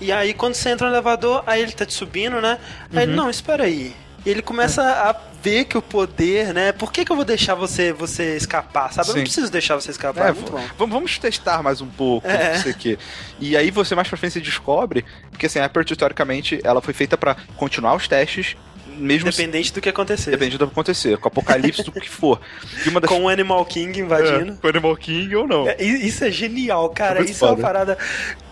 E aí, quando você entra no elevador, aí ele tá te subindo, né? Aí ele, não, espera aí. E ele começa a ver que o poder, né? Por que, que eu vou deixar você, você escapar, sabe? Eu Sim. não preciso deixar você escapar, é, É, vamos, vamos testar mais um pouco, É. não sei o quê. E aí você mais pra frente descobre, porque assim, a Aperture, teoricamente, ela foi feita pra continuar os testes, mesmo se Independente do que acontecer. depende do que acontecer, com o apocalipse, do que for. Das... Com o Animal King invadindo. É, com o Animal King ou não. É, isso é genial, cara. É isso é uma foda. parada.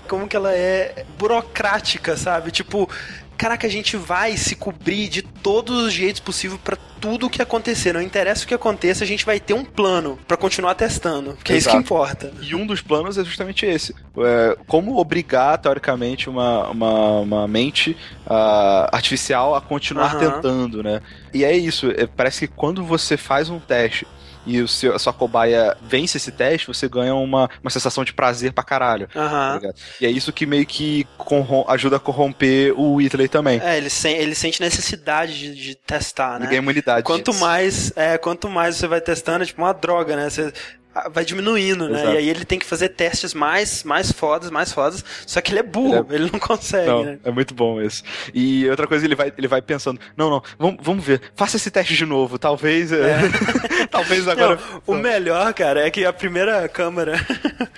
Como que ela é burocrática, sabe? Tipo, caraca, a gente vai se cobrir de todos os jeitos possíveis pra tudo que acontecer. Não interessa o que aconteça, a gente vai ter um plano pra continuar testando. Que é isso que importa. E um dos planos é justamente esse. É, como obrigar, teoricamente, uma, uma, uma mente ah, artificial a continuar Aham. tentando, né? E é isso. é, parece que quando você faz um teste e o seu, a sua cobaia vence esse teste, você ganha uma, uma sensação de prazer pra caralho. tá Aham. ligado? E é isso que meio que ajuda a corromper o Whitley também. É, ele, sen ele sente necessidade de, de testar, Ele né? ganha imunidade. Quanto mais, é, quanto mais você vai testando, é tipo uma droga, né? Você vai diminuindo, né? Exato. E aí ele tem que fazer testes mais, mais fodas, mais fodas. Só que ele é burro, Ele ele, não consegue, Não, né? é muito bom isso. E outra coisa, ele vai, ele vai pensando: não, não, vamos, vamos ver, faça esse teste de novo. Talvez. é, talvez agora. Não, o melhor, cara, é que a primeira câmera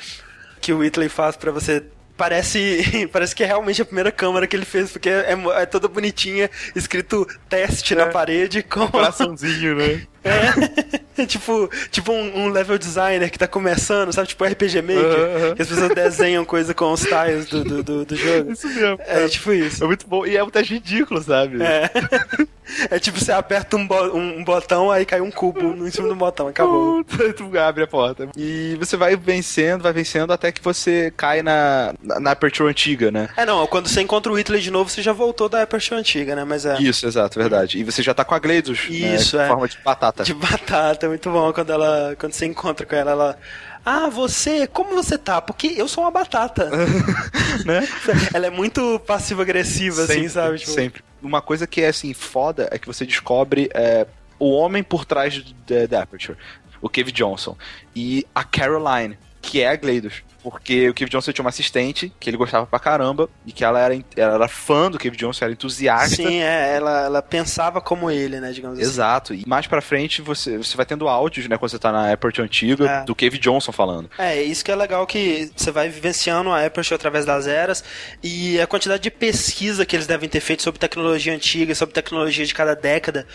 que o Whitley faz pra você parece, parece que é realmente a primeira câmera que ele fez, porque é, é toda bonitinha, escrito teste é. na parede com. Um coraçãozinho, né? É, tipo, tipo um, um, level designer que tá começando, sabe? Tipo RPG Maker, uh -huh. que as pessoas desenham coisa com os tiles do, do, do, do jogo. Isso mesmo. É, tipo isso. É muito bom. E é muito ridículo, sabe? É. É tipo, você aperta um, bo um botão, aí cai um cubo em cima do botão, acabou. tu abre a porta. E você vai vencendo, vai vencendo até que você cai na, na, na Aperture antiga, né? É, não, quando você encontra o Hitler de novo, você já voltou da Aperture antiga, né? Mas é. Isso, exato, verdade. E você já tá com a Gleidos. Né? Isso, né? é. forma de batata. De batata, muito bom. Quando ela. Quando você encontra com ela, ela. Ah, você, como você tá? Porque eu sou uma batata. né? Ela é muito passivo-agressiva, assim, sabe? Tipo... Sempre. Uma coisa que é, assim, foda é que você descobre é, o homem por trás da Aperture. O Cave Johnson. E a Caroline, que é a Gleidos. Porque o Cave Johnson tinha uma assistente que ele gostava pra caramba e que ela era, ela era fã do Cave Johnson, era entusiasta. Sim, é, ela, ela pensava como ele, né, digamos Exato. assim. Exato. E mais pra frente você, você vai tendo áudios, né, quando você tá na Apple antiga, é. do Cave Johnson falando. É, isso que é legal que você vai vivenciando a Apple através das eras e a quantidade de pesquisa que eles devem ter feito sobre tecnologia antiga, sobre tecnologia de cada década,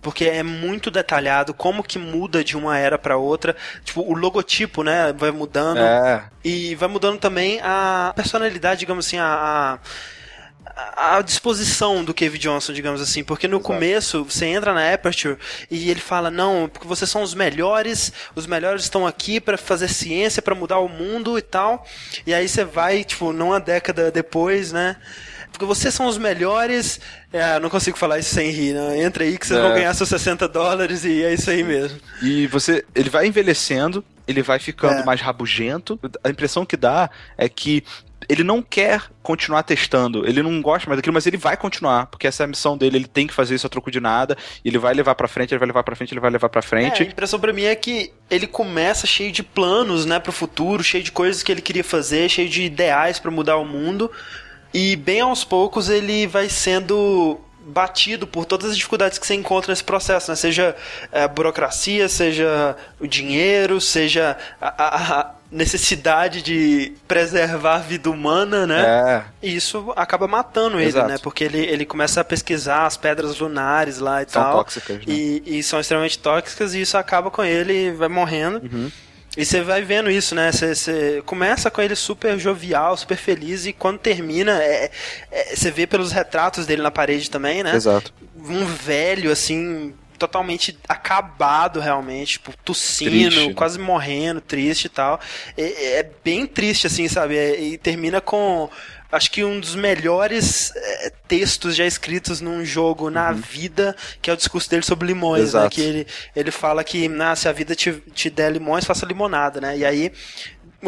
porque é muito detalhado como que muda de uma era para outra. Tipo, o logotipo, né, vai mudando. É. E e vai mudando também a personalidade, digamos assim, a, a, disposição do Cave Johnson, digamos assim, porque no Exato. começo você entra na Aperture e ele fala não, porque vocês são os melhores, os melhores estão aqui para fazer ciência, para mudar o mundo e tal. E aí você vai, tipo, não uma década depois, né? Porque vocês são os melhores. É, não consigo falar isso sem rir, né? Entra aí que vocês é. vão ganhar seus 60 dólares e é isso aí mesmo. E você, ele vai envelhecendo, ele vai ficando é. mais rabugento. A impressão que dá é que ele não quer continuar testando, ele não gosta mais daquilo, mas ele vai continuar, porque essa é a missão dele, ele tem que fazer isso a troco de nada, ele vai levar para frente, ele vai levar para frente, ele vai levar para frente. É, a impressão para mim é que ele começa cheio de planos, né, pro futuro, cheio de coisas que ele queria fazer, cheio de ideais para mudar o mundo, e bem aos poucos ele vai sendo batido por todas as dificuldades que você encontra nesse processo, né? Seja a burocracia, seja o dinheiro, seja a, a necessidade de preservar a vida humana, né? É. E isso acaba matando Exato. ele, né? Porque ele, ele começa a pesquisar as pedras lunares lá e são tal. São tóxicas, né? E, e, são extremamente tóxicas e isso acaba com ele e vai morrendo. Uhum. E você vai vendo isso, né? Você começa com ele super jovial, super feliz, e quando termina, é, é, você vê pelos retratos dele na parede também, né? Exato. Um velho, assim, totalmente acabado, realmente, tipo, tossindo, triste, né? quase morrendo, triste e tal. É, é bem triste, assim, sabe? É, e termina com acho que um dos melhores é, textos já escritos num jogo na uhum. vida, que é o discurso dele sobre limões, né? Exato. né? Que ele, ele fala que ah, se a vida te, te der limões, faça limonada, né? E aí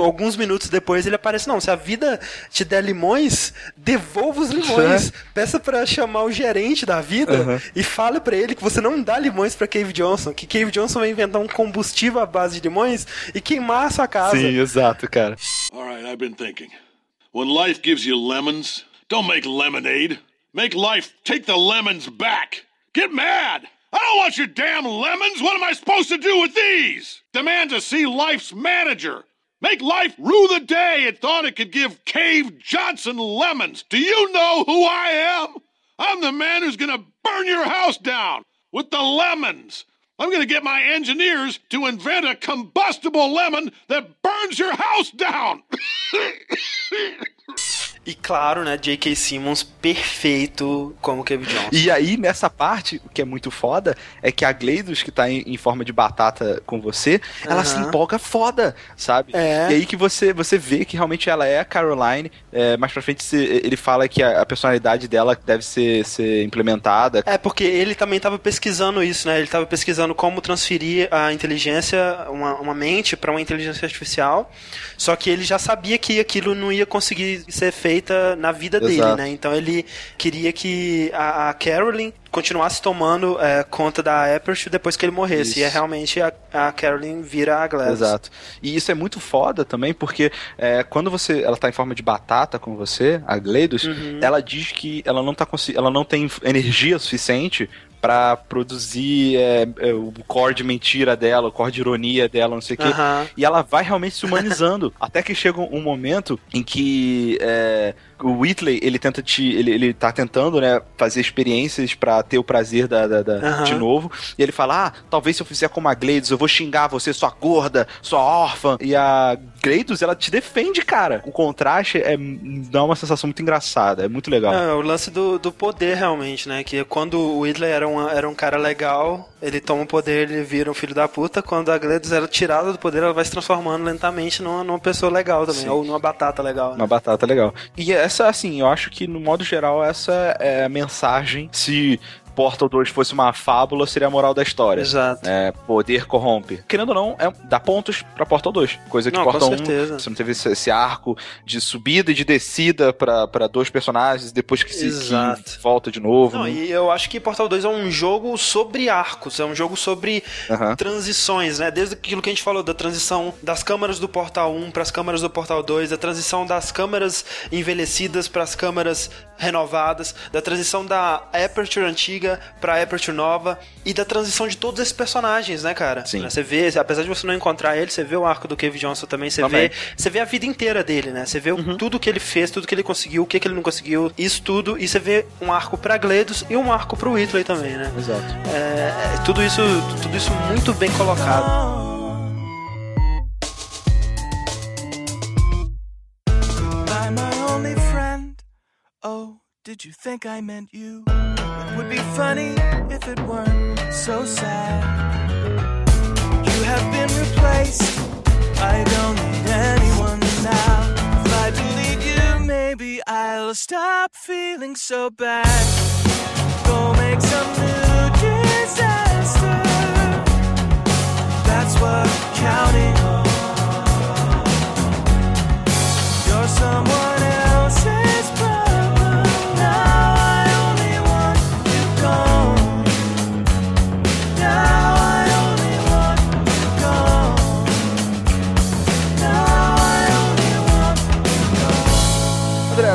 alguns minutos depois ele aparece, não, se a vida te der limões, devolva os limões. É. Peça para chamar o gerente da vida uhum. e fale para ele que você não dá limões para Cave Johnson, que Cave Johnson vai inventar um combustível à base de limões e queimar a sua casa. Sim, exato, cara. All right, I've been thinking. When life gives you lemons, don't make lemonade. Make life take the lemons back. Get mad! I don't want your damn lemons! What am I supposed to do with these? Demand to see life's manager. Make life rue the day it thought it could give Cave Johnson lemons. Do you know who I am? I'm the man who's gonna burn your house down with the lemons. I'm gonna get my engineers to invent a combustible lemon that burns your house down. E claro, né, J.K. Simmons perfeito como Kevin Johnson. E aí, nessa parte, o que é muito foda é que a Gleidos, que tá em, em forma de batata com você, ela uhum. se empolga foda, sabe? É. E aí que você, você vê que realmente ela é a Caroline. É, mais pra frente ele fala que a, a, personalidade dela deve ser, ser implementada. É, porque ele também tava pesquisando isso, né? Ele tava pesquisando como transferir a inteligência, uma, uma mente, para uma inteligência artificial. Só que ele já sabia que aquilo não ia conseguir ser feito feita na vida Exato. dele, né? Então ele queria que a, a Carolyn continuasse tomando é, conta da Aperture depois que ele morresse. Isso. E é realmente a, a Carolyn vira a Gladys. Exato. E isso é muito foda também, porque é, quando você ela tá em forma de batata com você, a Gladys, uhum. ela diz que ela não tá ela não tem energia suficiente pra produzir é, é, o core de mentira dela, o core de ironia dela, não sei o quê. E ela vai realmente se humanizando. até que chega um momento em que é, o Whitley, ele tenta te. Ele, ele tá tentando, né, fazer experiências pra ter o prazer da, da- da- de novo. E ele fala: Ah, talvez se eu fizer como a Gleidos, eu vou xingar você, sua gorda, sua órfã. E a Gleidos, ela te defende, cara. O contraste é, dá uma sensação muito engraçada. É muito legal. É, o lance do, do poder, realmente, né? Que quando o Whitley era um, era um cara legal, ele toma o poder, ele vira um filho da puta. Quando a Gladys era tirada do poder, ela vai se transformando lentamente numa, numa pessoa legal também, Sim. ou numa batata legal. né? Uma batata legal. E essa, assim, eu acho que no modo geral, essa é a mensagem. Se Portal 2 fosse uma fábula, seria a moral da história. Exato. É, poder corrompe. Querendo ou não, é, dá pontos pra Portal 2. Coisa que Não, Portal 1, certeza. você não teve esse, esse arco de subida e de descida pra, pra dois personagens, depois que se que volta de novo. Não, né? e eu acho que Portal 2 é um jogo sobre arcos, é um jogo sobre Aham. transições, né? Desde aquilo que a gente falou da transição das câmeras do Portal 1 para as câmeras do Portal 2, da transição das câmeras envelhecidas para as câmeras renovadas, da transição da Aperture antiga para Aperture nova e da transição de todos esses personagens, né, cara? Sim. Você vê, apesar de você não encontrar ele, você vê o arco do Cave Johnson também, você Também. vê, você vê a vida inteira dele, né? Você vê o- Uhum. tudo que ele fez, tudo que ele conseguiu, o que, que ele não conseguiu, isso tudo, e você vê um arco pra Gledos e um arco pro Whitley também, né? Exato. É, é tudo isso, tudo isso muito bem colocado. Oh, did you think I meant you? It would be funny if it weren't so sad. You have been replaced. I don't need anyone now. If I delete you, maybe I'll stop feeling so bad. Go make some new disaster. That's what counting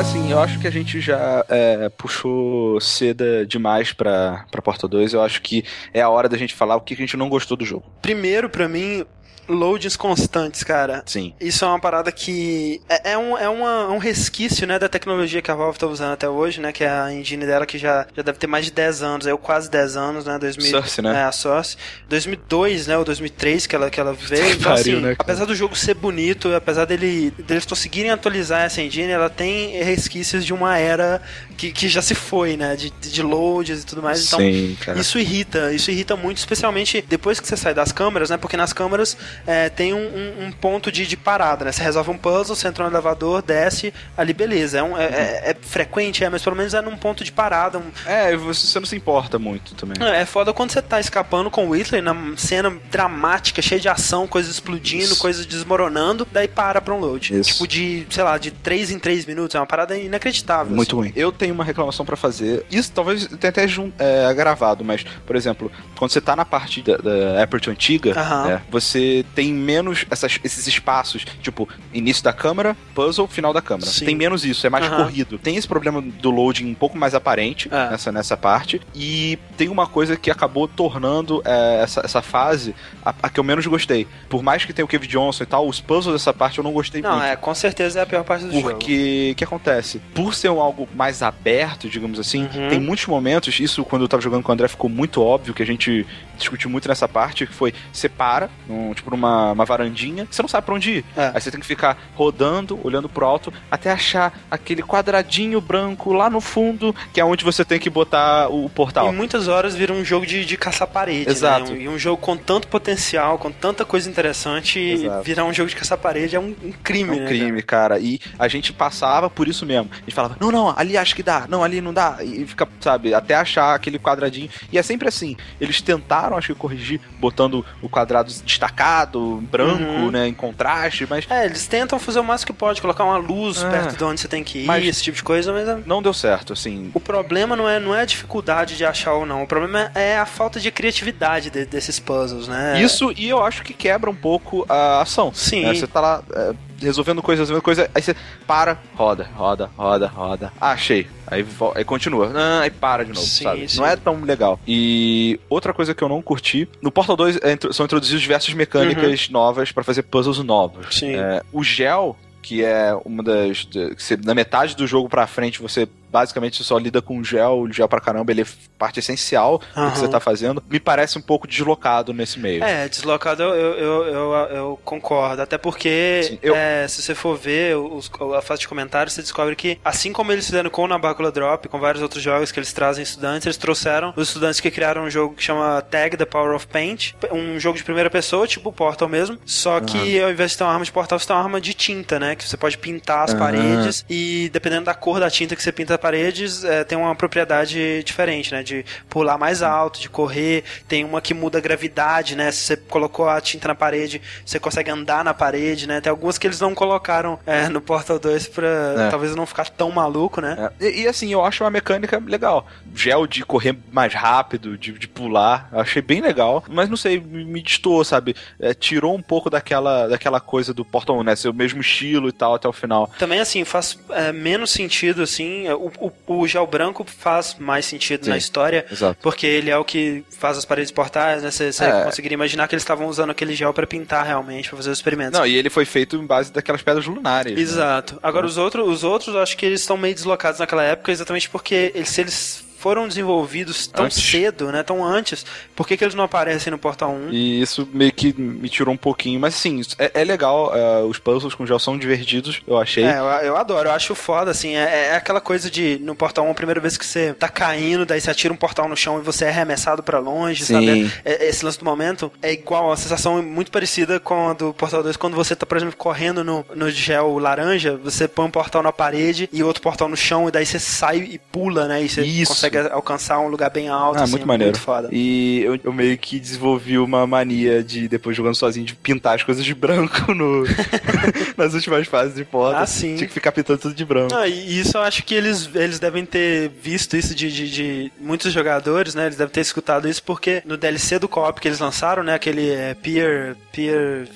assim, eu acho que a gente já é, puxou seda demais pra, pra Porta 2. Eu acho que é a hora da gente falar o que a gente não gostou do jogo. Primeiro, pra mim, loadings constantes, cara. Sim. Isso é uma parada que é, é um, é uma- um resquício, né, da tecnologia que a Valve tá usando até hoje, né, que é a engine dela que já, já deve ter mais de 10 anos, é quase 10 anos, né, 2000, Source, né? É, a Source. 2002, né, ou 2003 que ela, que ela veio, então pariu, assim, né, apesar do jogo ser bonito, apesar dele, deles conseguirem atualizar essa engine, ela tem resquícios de uma era que, que já se foi, né, de, de loads e tudo mais, então Sim, cara. isso irrita, isso irrita muito, especialmente depois que você sai das câmeras, né? Porque nas câmeras é, tem um, um- um ponto de, de parada, né? Você resolve um puzzle, você entra no elevador, desce, ali beleza. É, um- é- é- é frequente, é, mas pelo menos é num ponto de parada. É, você você não se importa muito também. é, é foda quando você tá escapando com o Whitley na cena dramática, cheia de ação, coisas explodindo, Isso. coisas desmoronando, daí para pra um load. Isso. Tipo de, sei lá, de 3 em 3 minutos. É uma parada inacreditável. Muito assim. ruim. Eu tenho uma reclamação pra fazer. Isso talvez tenha até é, gravado, mas, por exemplo, quando você tá na parte da, da Aperture antiga, Aham. né, você tem menos essas- esses espaços, tipo, início da câmera, puzzle, final da câmera. Sim. Tem menos isso, é mais Aham. corrido. Tem esse problema do loading um pouco mais aparente É. nessa, nessa parte. E tem uma coisa que acabou tornando é, essa, essa fase a, a que eu menos gostei. Por mais que tenha o Kevin Johnson e tal, os puzzles dessa parte eu não gostei Não, muito. é, com certeza é a pior parte do jogo. Porque o que acontece? Por ser um algo mais aberto, digamos assim, Uhum. tem muitos momentos, isso quando eu tava jogando com o André ficou muito óbvio, que a gente discutiu muito nessa parte, que foi, você para, num, tipo numa uma varandinha, você não sabe pra onde ir. É. Aí você tem que ficar rodando, olhando pro alto, até achar aquele quadradinho branco lá no fundo, que é onde você tem que botar o portal. E muitas horas vira um jogo de, de caçar parede, Exato. né? E um jogo com tanto potencial, com tanta coisa interessante, Exato. virar um jogo de caçar parede é um, um crime, É um né? crime, cara. E a gente passava por isso mesmo. A gente falava, não, não, ali acho que dá, não, ali não dá. E fica, sabe, até achar aquele quadradinho. E é sempre assim. Eles tentaram, acho que, corrigir, botando o quadrado destacado, branco, Uhum. né, em contraste, mas É, eles tentam fazer o máximo que pode, colocar uma luz É. perto de onde você tem que ir, Mas- esse tipo de coisa, mas é- não deu certo, assim. o problema não é, não é a dificuldade de achar ou não, o problema é a falta de criatividade de- desses puzzles, né? Isso, e eu acho que quebra um pouco a ação. Sim. né? Você tá lá é, resolvendo coisa, resolvendo coisa, aí você para, roda, roda, roda, roda. Ah, achei. Aí, aí continua. Ah, aí para de novo, sim, sabe? Sim. Não é tão legal. E outra coisa que eu não curti, no Portal 2 é, são introduzidas diversas mecânicas uhum. novas para fazer puzzles novos. Sim. É, o gel que é uma das. Que você, na metade do jogo pra frente você basicamente só lida com gel, gel pra caramba, ele é parte essencial uhum. do que você tá fazendo. Me parece um pouco deslocado nesse meio. É, deslocado eu, eu, eu, eu concordo. Até porque, Sim, eu... é, se você for ver os, a fase de comentários, você descobre que, assim como eles fizeram com o Nabacula Drop, com vários outros jogos que eles trazem estudantes, eles trouxeram os estudantes que criaram um jogo que chama Tag The Power of Paint, um jogo de primeira pessoa, tipo Portal mesmo, só que uhum. ao invés de ter uma arma de portal, você tem uma arma de tinta, né? Que você pode pintar as uhum. paredes e dependendo da cor da tinta que você pinta paredes é, tem uma propriedade diferente, né? De pular mais alto, de correr. Tem uma que muda a gravidade, né? Se você colocou a tinta na parede, você consegue andar na parede, né? Tem algumas que eles não colocaram é, no Portal 2 pra é. talvez não ficar tão maluco, né? É. E, e, assim, eu acho uma mecânica legal. Gel de correr mais rápido, de, de pular. Eu achei bem legal. Mas não sei, me distou, sabe? É, tirou um pouco daquela, daquela coisa do Portal 1, né? Ser o mesmo estilo e tal até o final. Também, assim, faz menos sentido, assim. O, o, o gel branco faz mais sentido Sim, na história, exato. porque ele é o que faz as paredes portais, né? Você é. conseguiria imaginar que eles estavam usando aquele gel para pintar realmente, para fazer os experimentos. Não, e ele foi feito em base daquelas pedras lunares. Né? Exato. Né? Agora, os, outros, os outros, eu acho que eles estão meio deslocados naquela época, exatamente porque eles, se eles foram desenvolvidos tão antes. cedo, né? Tão antes. Por que, que eles não aparecem no Portal 1? E isso meio que me tirou um pouquinho. Mas sim, é, é legal. Uh, os puzzles com gel são divertidos, eu achei. É, eu, eu adoro. Eu acho foda, assim. É, é, aquela coisa de, no Portal 1, a primeira vez que você tá caindo, daí você atira um portal no chão e você é arremessado para longe, sim. sabe? É, esse lance do momento é igual, a sensação muito parecida com a do Portal 2, quando você tá, por exemplo, correndo no, no gel laranja, você põe um portal na parede e outro portal no chão, e daí você sai e pula, né? E você Isso. consegue consegue alcançar um lugar bem alto. Ah, assim, muito maneiro. Muito foda. E eu, eu, meio que desenvolvi uma mania de, depois jogando sozinho, de pintar as coisas de branco no, nas últimas fases de porta. Ah, sim. Tinha que ficar pintando tudo de branco. Ah, e isso eu acho que eles, eles devem ter visto isso de, de, de muitos jogadores, né? Eles devem ter escutado isso porque no DLC do co-op que eles lançaram, né? Aquele é, Peer. Peer.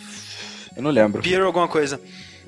Eu não lembro. Peer alguma coisa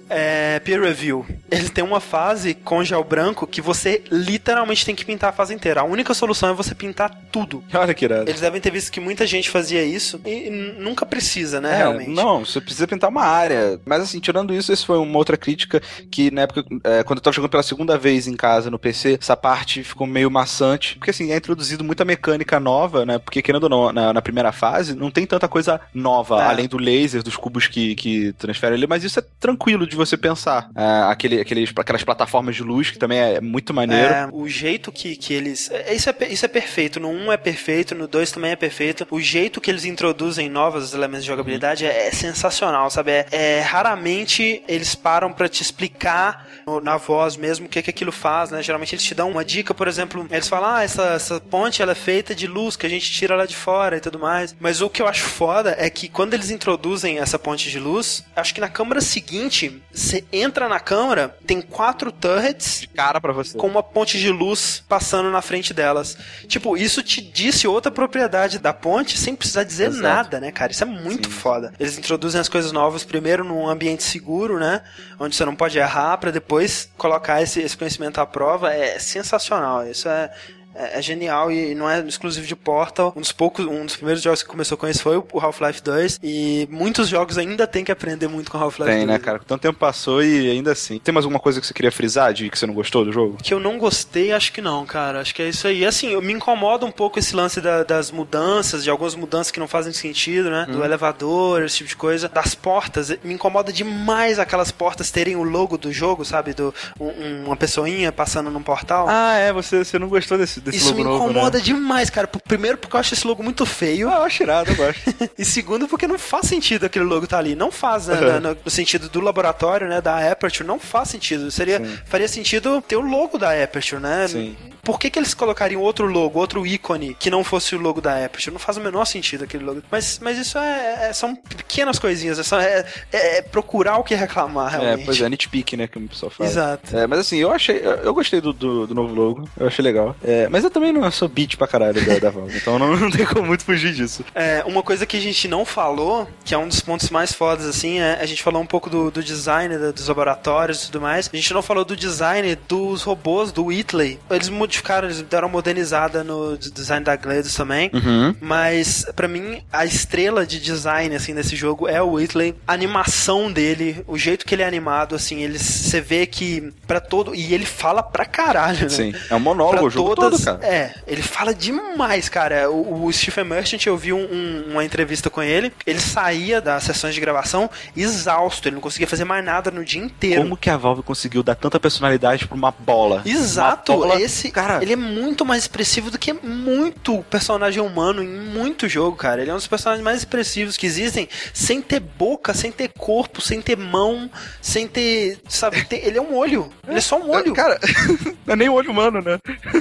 é, peer review. Ele tem uma fase com gel branco que você literalmente tem que pintar a fase inteira. A única solução é você pintar tudo. Olha que irado. Eles devem ter visto que muita gente fazia isso e nunca precisa, né, é, realmente. Não, você precisa pintar uma área. Mas assim, tirando isso, isso foi uma outra crítica que na época, é, quando eu tava jogando pela segunda vez em casa no PC, essa parte ficou meio maçante. Porque assim, é introduzido muita mecânica nova, né? Porque querendo ou não, na, na primeira fase, não tem tanta coisa nova, é. além do laser, dos cubos que, que transferem ali, mas isso é tranquilo de você pensar. É, aquele, aqueles, aquelas plataformas de luz, que também é muito maneiro. É, o jeito que, que eles. É, isso é, isso é perfeito. No 1 é perfeito, no 2 também é perfeito. O jeito que eles introduzem novos elementos de jogabilidade é, é sensacional, sabe? É, é raramente eles param para te explicar na voz mesmo o que, que aquilo faz, né? Geralmente eles te dão uma dica, por exemplo, eles falam, ah, essa, essa ponte ela é feita de luz que a gente tira lá de fora e tudo mais. Mas o que eu acho foda é que quando eles introduzem essa ponte de luz, acho que na câmera seguinte você entra na câmara, tem quatro turrets. De cara para você. Com uma ponte de luz passando na frente delas. Tipo, isso te disse outra propriedade da ponte sem precisar dizer Exato. nada, né, cara? Isso é muito Sim. foda. Eles introduzem as coisas novas primeiro num ambiente seguro, né? Onde você não pode errar, para depois colocar esse, esse conhecimento à prova. É sensacional. Isso é é, é, genial e não é exclusivo de Portal. Um dos poucos, um dos primeiros jogos que começou com isso foi o Half-Life 2 e muitos jogos ainda tem que aprender muito com Half-Life 2. Tem, né, cara? Tanto tempo passou e ainda assim. Tem mais alguma coisa que você queria frisar de que você não gostou do jogo? Que eu não gostei, acho que não, cara. Acho que é isso aí. Assim, me incomoda um pouco esse lance da, das mudanças, de algumas mudanças que não fazem sentido, né? Hum. Do elevador, esse tipo de coisa. Das portas, me incomoda demais aquelas portas terem o logo do jogo, sabe? Do, um, uma pessoinha passando num portal. Ah, é, você, você não gostou desse, desse Isso logo me incomoda né? demais, cara. Primeiro porque eu acho esse logo muito feio. Ah, eu acho irado, eu gosto. e segundo porque não faz sentido aquele logo tá ali. Não faz, né? no, no, sentido do laboratório, né? Da Aperture, não faz sentido. Seria, faria sentido ter o logo da Aperture, né? Sim por que, que eles colocariam outro logo, outro ícone que não fosse o logo da Aperture? Não faz o menor sentido aquele logo. Mas, mas isso é, é são pequenas coisinhas, é, só, é, é- é procurar o que reclamar, É, realmente. pois é, nitpick, né, que o pessoal fala. Exato. É, mas assim, eu achei. Eu gostei do, do, do novo logo, eu achei legal. É, mas eu também não sou beat pra caralho da, da Valve, então não, não tem como muito fugir disso. É, uma coisa que a gente não falou, que é um dos pontos mais fodas, assim, é a gente falou um pouco do, do design dos laboratórios e tudo mais. A gente não falou do design dos robôs do Whitley. Eles modificaram, eles deram uma modernizada no design da GLaDOS também. Uhum. Mas, pra mim, a estrela de design, assim, desse jogo é o Whitley. A animação dele, o jeito que ele é animado, assim, ele, você vê que pra todo... E ele fala pra caralho, né? Sim, é um monólogo Pra o jogo todas, todo, cara. É, ele fala demais, cara. O, o Stephen Merchant, eu vi um- um- uma entrevista com ele. Ele saía das sessões de gravação exausto. Ele não conseguia fazer mais nada no dia inteiro. Como que a Valve conseguiu dar tanta personalidade pra uma bola? Exato, Uma bola- esse cara, ele é muito mais expressivo do que muito personagem humano em muito jogo, cara. Ele é um dos personagens mais expressivos que existem, sem ter boca, sem ter corpo, sem ter mão, sem ter, sabe, ter- ele é um olho. Ele é só um olho. Cara, não é nem o olho humano, né?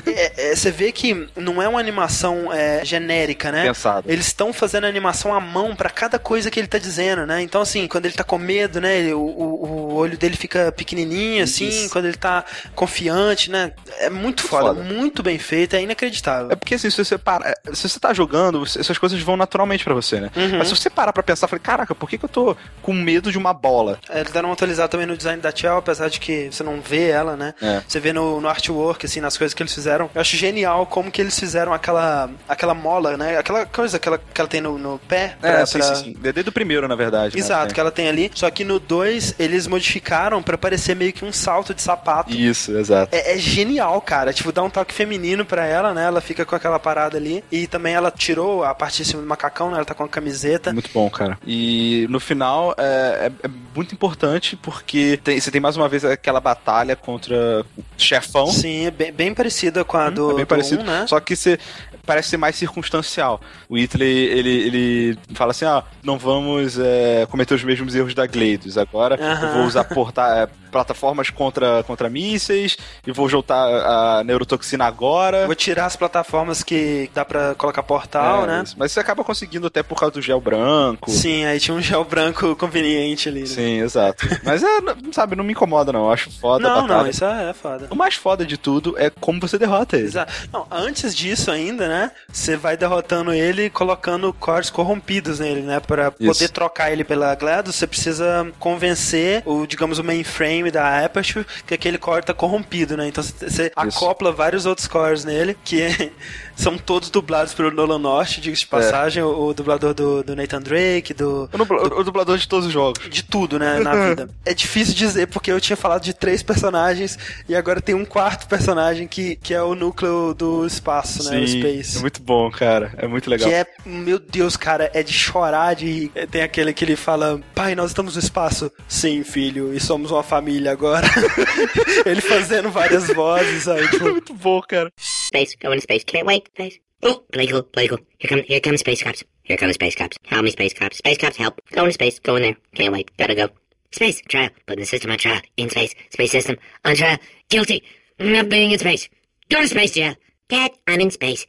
É, é, você vê que não é uma animação é, genérica, né? Pensado. Eles estão fazendo animação à mão pra cada coisa que ele tá dizendo, né? Então, assim, quando ele tá com medo, né? ele- o, o, o olho dele fica pequenininho, assim. Isso. Quando ele tá confiante, né? É muito foda, foda. Muito bem feito, é inacreditável. É porque assim, se você para, se você tá jogando, essas coisas vão naturalmente pra você, né? Uhum. Mas se você parar pra pensar, falei, caraca, por que, que eu tô com medo de uma bola? É, Eles deram uma atualizada também no design da Chell, apesar de que você não vê ela, né? É. Você vê no, no artwork, assim, nas coisas que eles fizeram. Eu acho genial como que eles fizeram aquela, aquela mola, né? Aquela coisa que ela, que ela tem no, no pé. É, pra- sim, pra- sim, sim. Desde o primeiro, na verdade. né? Exato, Tem. que ela tem ali. Só que no 2 eles modificaram pra parecer meio que um salto de sapato. Isso, exato. É, é genial, cara. Tipo, dá um toque feminino pra ela, né? Ela fica com aquela parada ali. E também ela tirou a parte de cima do macacão, né? Ela tá com a camiseta. Muito bom, cara. E no final é, é- é muito importante porque tem- você tem mais uma vez aquela batalha contra o chefão. Sim, é bem, bem parecida com a do, é bem do parecido. um, né? Só que você parece ser mais circunstancial. O Whitley, ele, ele fala assim, ah, não vamos é, cometer os mesmos erros da Gleidos. Agora eu vou usar porta- é, plataformas contra, contra mísseis e vou juntar a neurotoxina agora. Vou tirar as plataformas que dá pra colocar portal, É, né? Mas você acaba conseguindo até por causa do gel branco. Sim, aí tinha um gel branco conveniente ali. Né? Sim, exato. Mas é, sabe, não me incomoda não. Eu acho foda Não, não, isso é, é foda. O mais foda de tudo é como você derrota ele. Exato. Não, antes disso ainda, né? Você vai derrotando ele colocando cores corrompidos nele, né? Pra Isso. poder trocar ele pela GLaDOS, você precisa convencer o, digamos, o mainframe da Aperture que aquele core tá corrompido, né? Então você- você acopla vários outros cores nele, que são todos dublados pelo Nolan North, diga-se de passagem, o, o dublador do, do Nathan Drake, do, O, dubla- o dublador de todos os jogos. de tudo, né, na vida. É difícil dizer porque eu tinha falado de três personagens e agora tem um quarto personagem que, que é o núcleo do espaço, né, o Space. é muito bom, cara. É muito legal. Que é, meu Deus, cara, é de chorar de rir. É, Tem aquele que ele fala, pai, nós estamos no espaço. Sim, filho, e somos uma família agora. ele fazendo várias vozes aí, É tipo, muito bom, cara. Space, going to space. Can't wait. Space. Oh, political, political. Here come, here come space cops. Here come the space cops. Help me, space cops. Space cops, help. Going to space. Go in there. Can't wait. Gotta go. Space, trial. Putting the system on trial. In space. Space system on trial. Guilty. Not being in space. Go to space jail. Dad, I'm in space.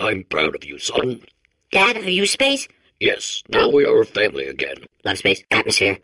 I'm proud of you, son. Dad, are you space? Yes, now we are a family again. Love space. Atmosphere.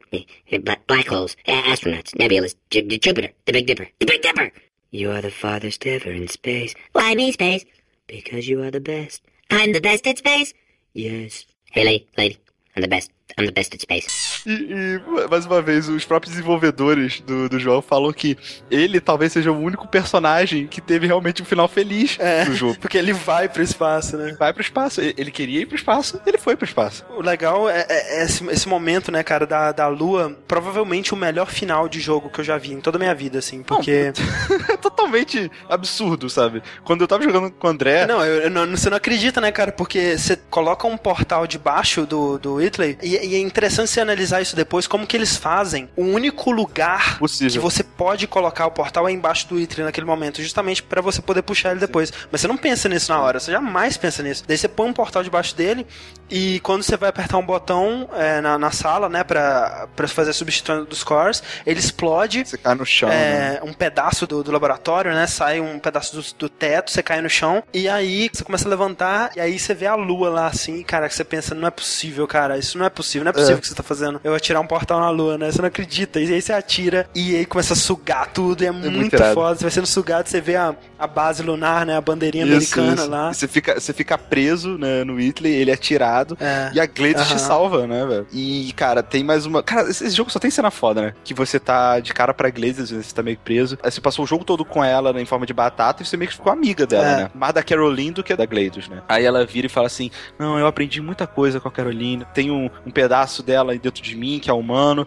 bla- Black holes. Astronauts. Nebulas. Ju- Ju- Jupiter. The Big Dipper. The Big Dipper! You are the farthest ever in space. Why me, space? Because you are the best. I'm the best at space? Yes. Hey, lady, lady. I'm the best. I'm the best at space. E, e, mais uma vez, os próprios desenvolvedores do, do jogo falam que ele talvez seja o único personagem que teve realmente um final feliz é, no jogo. porque ele vai pro espaço, né? Vai pro espaço. Ele ele queria ir pro espaço, ele foi pro espaço. O legal é, é- é esse, esse momento, né, cara, da, da lua, provavelmente o melhor final de jogo que eu já vi em toda a minha vida, assim, porque... É totalmente absurdo, sabe? Quando eu tava jogando com o André. Não, eu- eu não- você não acredita, né, cara? Porque você coloca um portal debaixo do, do Whitley e, e é interessante você analisar analisar isso depois, como que eles fazem o único lugar Possível. que você pode colocar o portal é embaixo do item naquele momento, justamente pra você poder puxar ele depois. Mas você não pensa nisso na hora, você jamais pensa nisso. Daí você põe um portal debaixo dele e quando você vai apertar um botão é, na, na sala, né, pra, pra fazer a substituição dos cores, ele explode Você cai no chão, né? é, um pedaço do, do laboratório, né? Sai um pedaço do, do teto, você cai no chão, e aí você começa a levantar, e aí você vê a lua lá assim, cara, que você pensa, não é possível, cara, isso não é possível, não é possível É. que você tá fazendo. Eu atirar um portal na lua, né? Você não acredita. E aí você atira, e aí começa a sugar tudo, e é, muito, muito irado. foda. Você vai sendo sugado, você vê a, a base lunar, né? A bandeirinha Isso, americana isso. lá. E Você fica, você fica preso né, no Whitley, ele é tirado. É. E a Gladys te Aham. salva, né, velho? E, cara, tem mais uma. Cara, esse jogo só tem cena foda, né? Que você tá de cara pra Gladys, você tá meio preso. Aí você passou o jogo todo com ela né, em forma de batata e você meio que ficou amiga dela, É. né? Mais da Caroline do que da Gladys, né? Aí ela vira e fala assim: Não, eu aprendi muita coisa com a Caroline. Tem um, um pedaço dela aí dentro de mim, que é humano.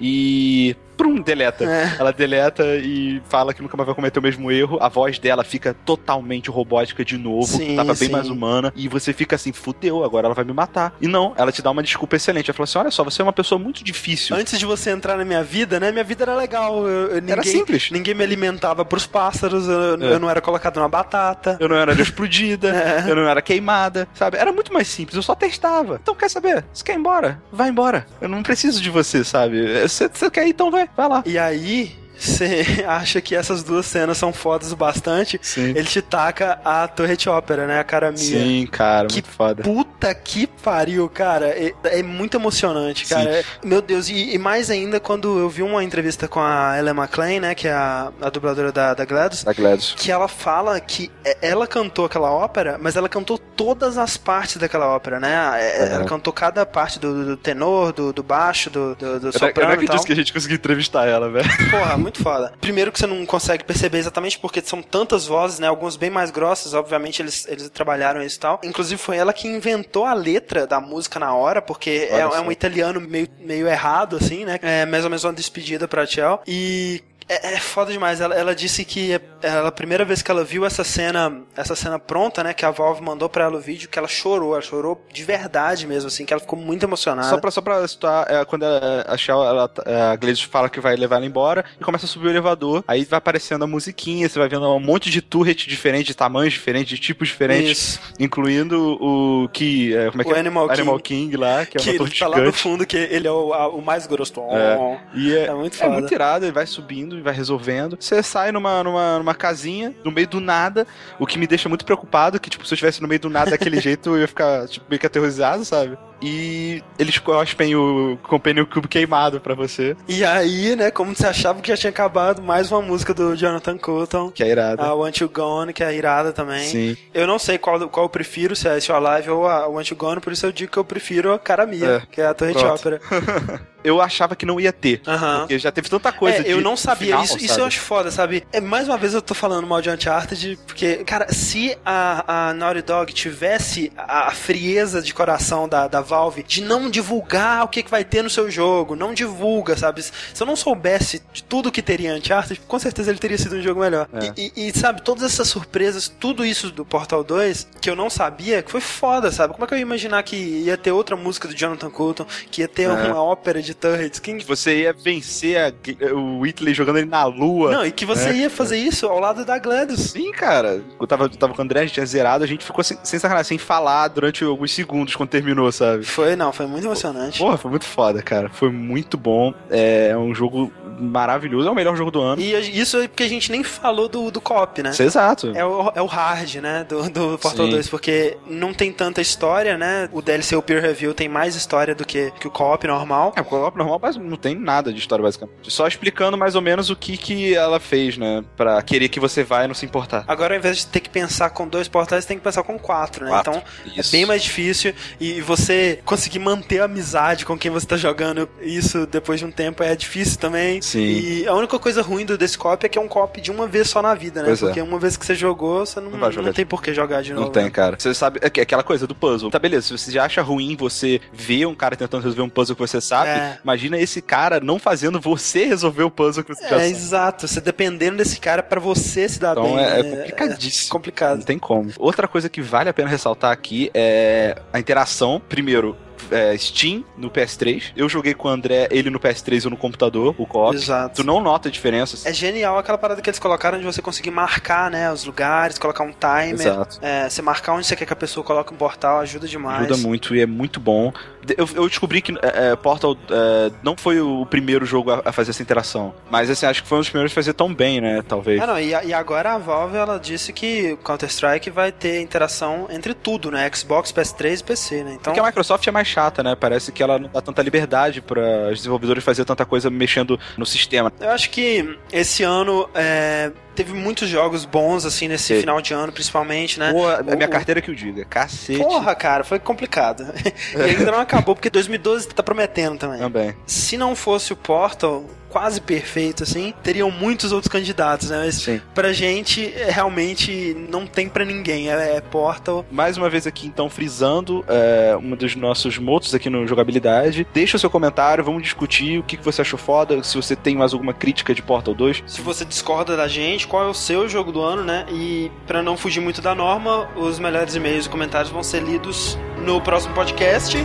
E. Prum, deleta. É. Ela deleta e fala que nunca mais vai cometer o mesmo erro. A voz dela fica totalmente robótica de novo. Sim, tava bem sim. mais humana. E você fica assim, fudeu, agora ela vai me matar. E não, ela te dá uma desculpa excelente. Ela fala assim: olha só, você é uma pessoa muito difícil. Antes de você entrar na minha vida, né? Minha vida era legal. Eu, eu- ninguém, Era simples. Ninguém me alimentava pros pássaros, eu, É. eu não era colocado numa batata. Eu não era explodida, É. eu não era queimada, sabe? Era muito mais simples, eu só testava. Então, quer saber? Você quer ir embora? Vai embora. Eu não preciso de você, sabe? Você, você quer ir, então vai, vai lá. E aí, você acha que essas duas cenas são fodas o bastante, Sim. ele te taca a Torrete Ópera, né? A cara minha. Sim, cara, Que muito foda. Puta que pariu, cara. É, é muito emocionante, cara. É- meu Deus, e, e mais ainda quando eu vi uma entrevista com a Ellen McLean, né? Que é a, a dubladora da, da GLaDOS. Da Gladys. Que ela fala que é- ela cantou aquela ópera, mas ela cantou todas as partes daquela ópera, né? É, Ela Uhum. cantou cada parte do, do tenor, do, do baixo, do, do, do soprano e acredito tal. que a gente conseguiu entrevistar ela, velho. Porra, muito foda. Primeiro que você não consegue perceber exatamente porque são tantas vozes, né? Algumas bem mais grossas, obviamente eles, eles trabalharam isso e tal. Inclusive foi ela que inventou a letra da música na hora, porque é, é um italiano meio, meio errado, assim, né? É mais ou menos uma despedida pra Tchel. E é, é foda demais. Ela, ela disse que é- ela, a primeira vez que ela viu essa cena, essa cena pronta, né? Que a Valve mandou pra ela o vídeo, que ela chorou, ela chorou de verdade mesmo, assim, que ela ficou muito emocionada. Só pra, só pra situar, é, quando a, a Shell, ela, a Gladys fala que vai levar ela embora e começa a subir o elevador, aí vai aparecendo a musiquinha, você vai vendo um monte de turret diferente, de tamanhos diferentes, de tipos diferentes, Isso. incluindo o que, é, como é que é? Animal King. King lá, que é Que uma ele torre tá lá no gigante. fundo, que ele é o, a- o mais grosso. É. E é, É muito é foda. muito irado, ele vai subindo vai resolvendo. Você sai numa, numa, numa casinha, no meio do nada, o que me deixa muito preocupado, que, tipo, se eu estivesse no meio do nada daquele jeito, eu ia ficar, tipo, meio que aterrorizado, sabe? E eles cospem o Companion Cube queimado pra você, E aí, né, como você achava que já tinha acabado, mais uma música do Jonathan Colton. que é irado. A Want You Gone, que é irada também. Sim. Eu não sei qual, qual eu prefiro, se é It's Your Live ou a Want You Gone, por isso eu digo que eu prefiro a Cara É, que é a Torre de. Ópera. Eu achava que não ia ter, Aham. porque já teve tanta coisa É, de eu não sabia. final, isso, isso sabe? eu acho foda, sabe? É, mais uma vez eu tô falando mal de Uncharted, porque, cara, se a, a Naughty Dog tivesse a, a frieza de coração da, da Valve de não divulgar o que, que vai ter no seu jogo, não divulga, sabe? Se eu não soubesse de tudo que teria Uncharted, com certeza ele teria sido um jogo melhor. É. E, e- e, sabe, todas essas surpresas, tudo isso do Portal 2, que eu não sabia, que foi foda, sabe? Como é que eu ia imaginar que ia ter outra música do Jonathan Colton, que ia ter É. uma ópera de Turrets? Quem, Você ia vencer a- o Whitley jogando ele na lua. Não, e que você É. ia fazer isso ao lado da Gladys. Sim, cara. Eu tava, eu tava com o André, a gente tinha zerado, a gente ficou sem, sem sacanagem, sem falar durante alguns segundos quando terminou, sabe? Foi, não, foi muito emocionante. Porra, foi muito foda, cara. Foi muito bom. É um jogo maravilhoso. É o melhor jogo do ano. E isso é porque a gente nem falou do, do co-op, né? Isso é exato. É o, é o hard, né, do, do Portal Sim. 2, porque não tem tanta história, né? O DLC, o Peer Review, tem mais história do que, que o co-op normal. É, o co-op normal mas não tem nada de história, basicamente. Só explicando mais ou menos o que, que ela fez, né? Pra querer que você vá e não se importar. Agora, ao invés de ter que pensar com dois portais, tem que pensar com quatro, né? Quatro. Então, Isso. é bem mais difícil. E você conseguir manter a amizade com quem você tá jogando isso depois de um tempo é difícil também. Sim. E a única coisa ruim do desse co-op é que é um co-op de uma vez só na vida, né? Pois é. Porque uma vez que você jogou, você não, Não não, tem por que jogar de novo. Não tem, né? cara. Você sabe, é é aquela coisa do puzzle. Tá, beleza, se você já acha ruim você ver um cara tentando resolver um puzzle que você sabe, É. imagina esse cara não fazendo você resolver o puzzle que você já É, sabe. exato. Você dependendo desse cara pra você se dar Então bem. é, é né? complicadíssimo. É complicado. Não tem como. Outra coisa que vale a pena ressaltar aqui é a interação. Primeiro, primeiro é, Steam no PS3. Eu joguei com o André, ele no PS3 ou no computador, o co-op. Exato. Tu não nota a diferença. É genial aquela parada que eles colocaram de você conseguir marcar, né, os lugares, colocar um timer. Exato. É, você marcar onde você quer que a pessoa coloque um portal, ajuda demais. Ajuda muito e é muito bom. Eu, eu descobri que é, é, Portal é, não foi o primeiro jogo a, a fazer essa interação, mas assim, acho que foi um dos primeiros a fazer tão bem, né, talvez. Ah, não, e, a- e agora a Valve ela disse que Counter-Strike vai ter interação entre tudo, né? Xbox, PS3 e PC, né? Então, Porque a Microsoft é mais chata, né? Parece que ela não dá tanta liberdade para os desenvolvedores fazer tanta coisa mexendo no sistema. eu acho que esse ano é, teve muitos jogos bons, assim, nesse Teve. final de ano, principalmente, né? Pô, é minha carteira que o diga. Cacete. Porra, cara, foi complicado. e ainda não acabou, porque 2012 tá prometendo também. Também. Se não fosse o Portal, quase perfeito, assim, teriam muitos outros candidatos, né? Mas Sim. pra gente, é, realmente, não tem pra ninguém. É, é Portal. Mais uma vez aqui, então, frisando é, um dos nossos motos aqui no Jogabilidade. Deixa o seu comentário, vamos discutir o que que você achou foda, se você tem mais alguma crítica de Portal 2. Se você discorda da gente, qual é o seu jogo do ano, né? E pra não fugir muito da norma, os melhores e-mails e comentários vão ser lidos no próximo podcast.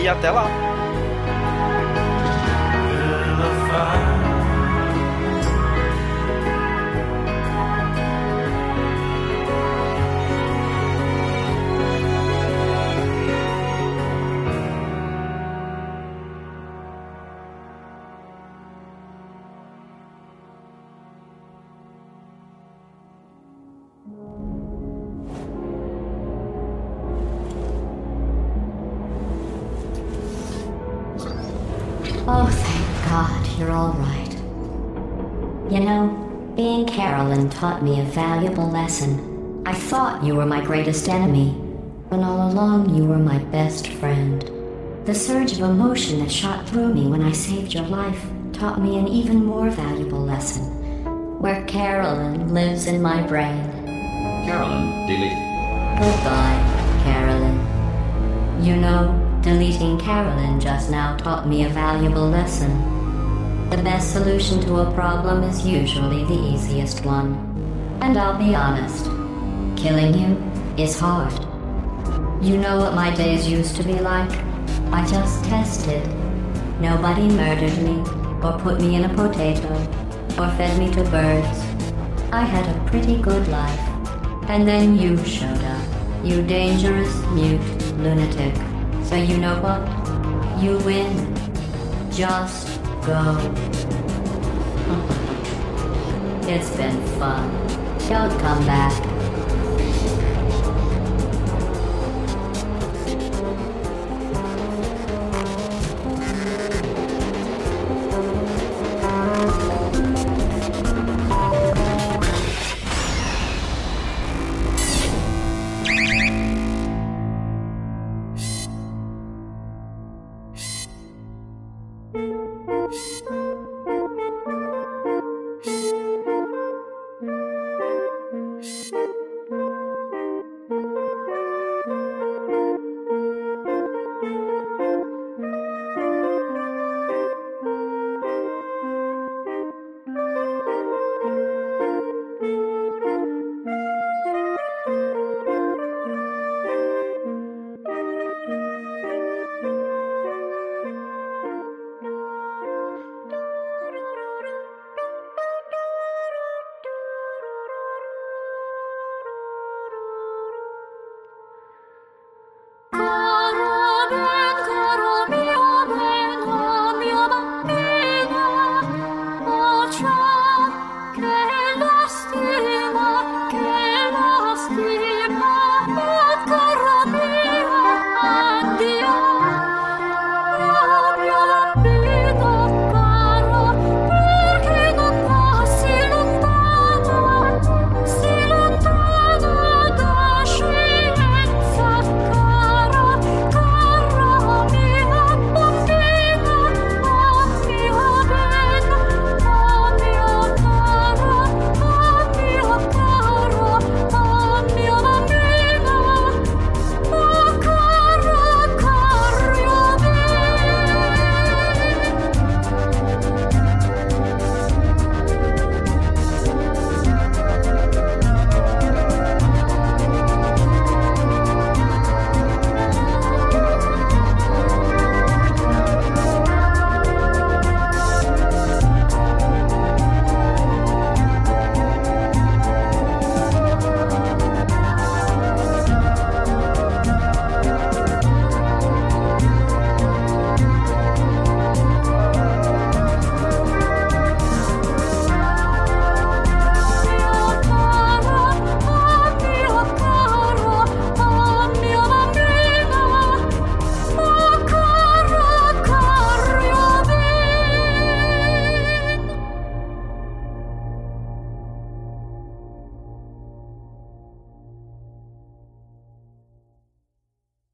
E até lá. Taught me a valuable lesson. I thought you were my greatest enemy, when all along you were my best friend. The surge of emotion that shot through me when I saved your life taught me an even more valuable lesson. Where Carolyn lives in my brain. Carolyn, delete. Goodbye, Carolyn. You know, deleting Carolyn just now taught me a valuable lesson. The best solution to a problem is usually the easiest one. And I'll be honest, killing you is hard. You know what my days used to be like? I just tested. Nobody murdered me, or put me in a potato, or fed me to birds. I had a pretty good life. And then you showed up. You dangerous, mute lunatic. So you know what? You win. Just go. it's been fun. Don't come back.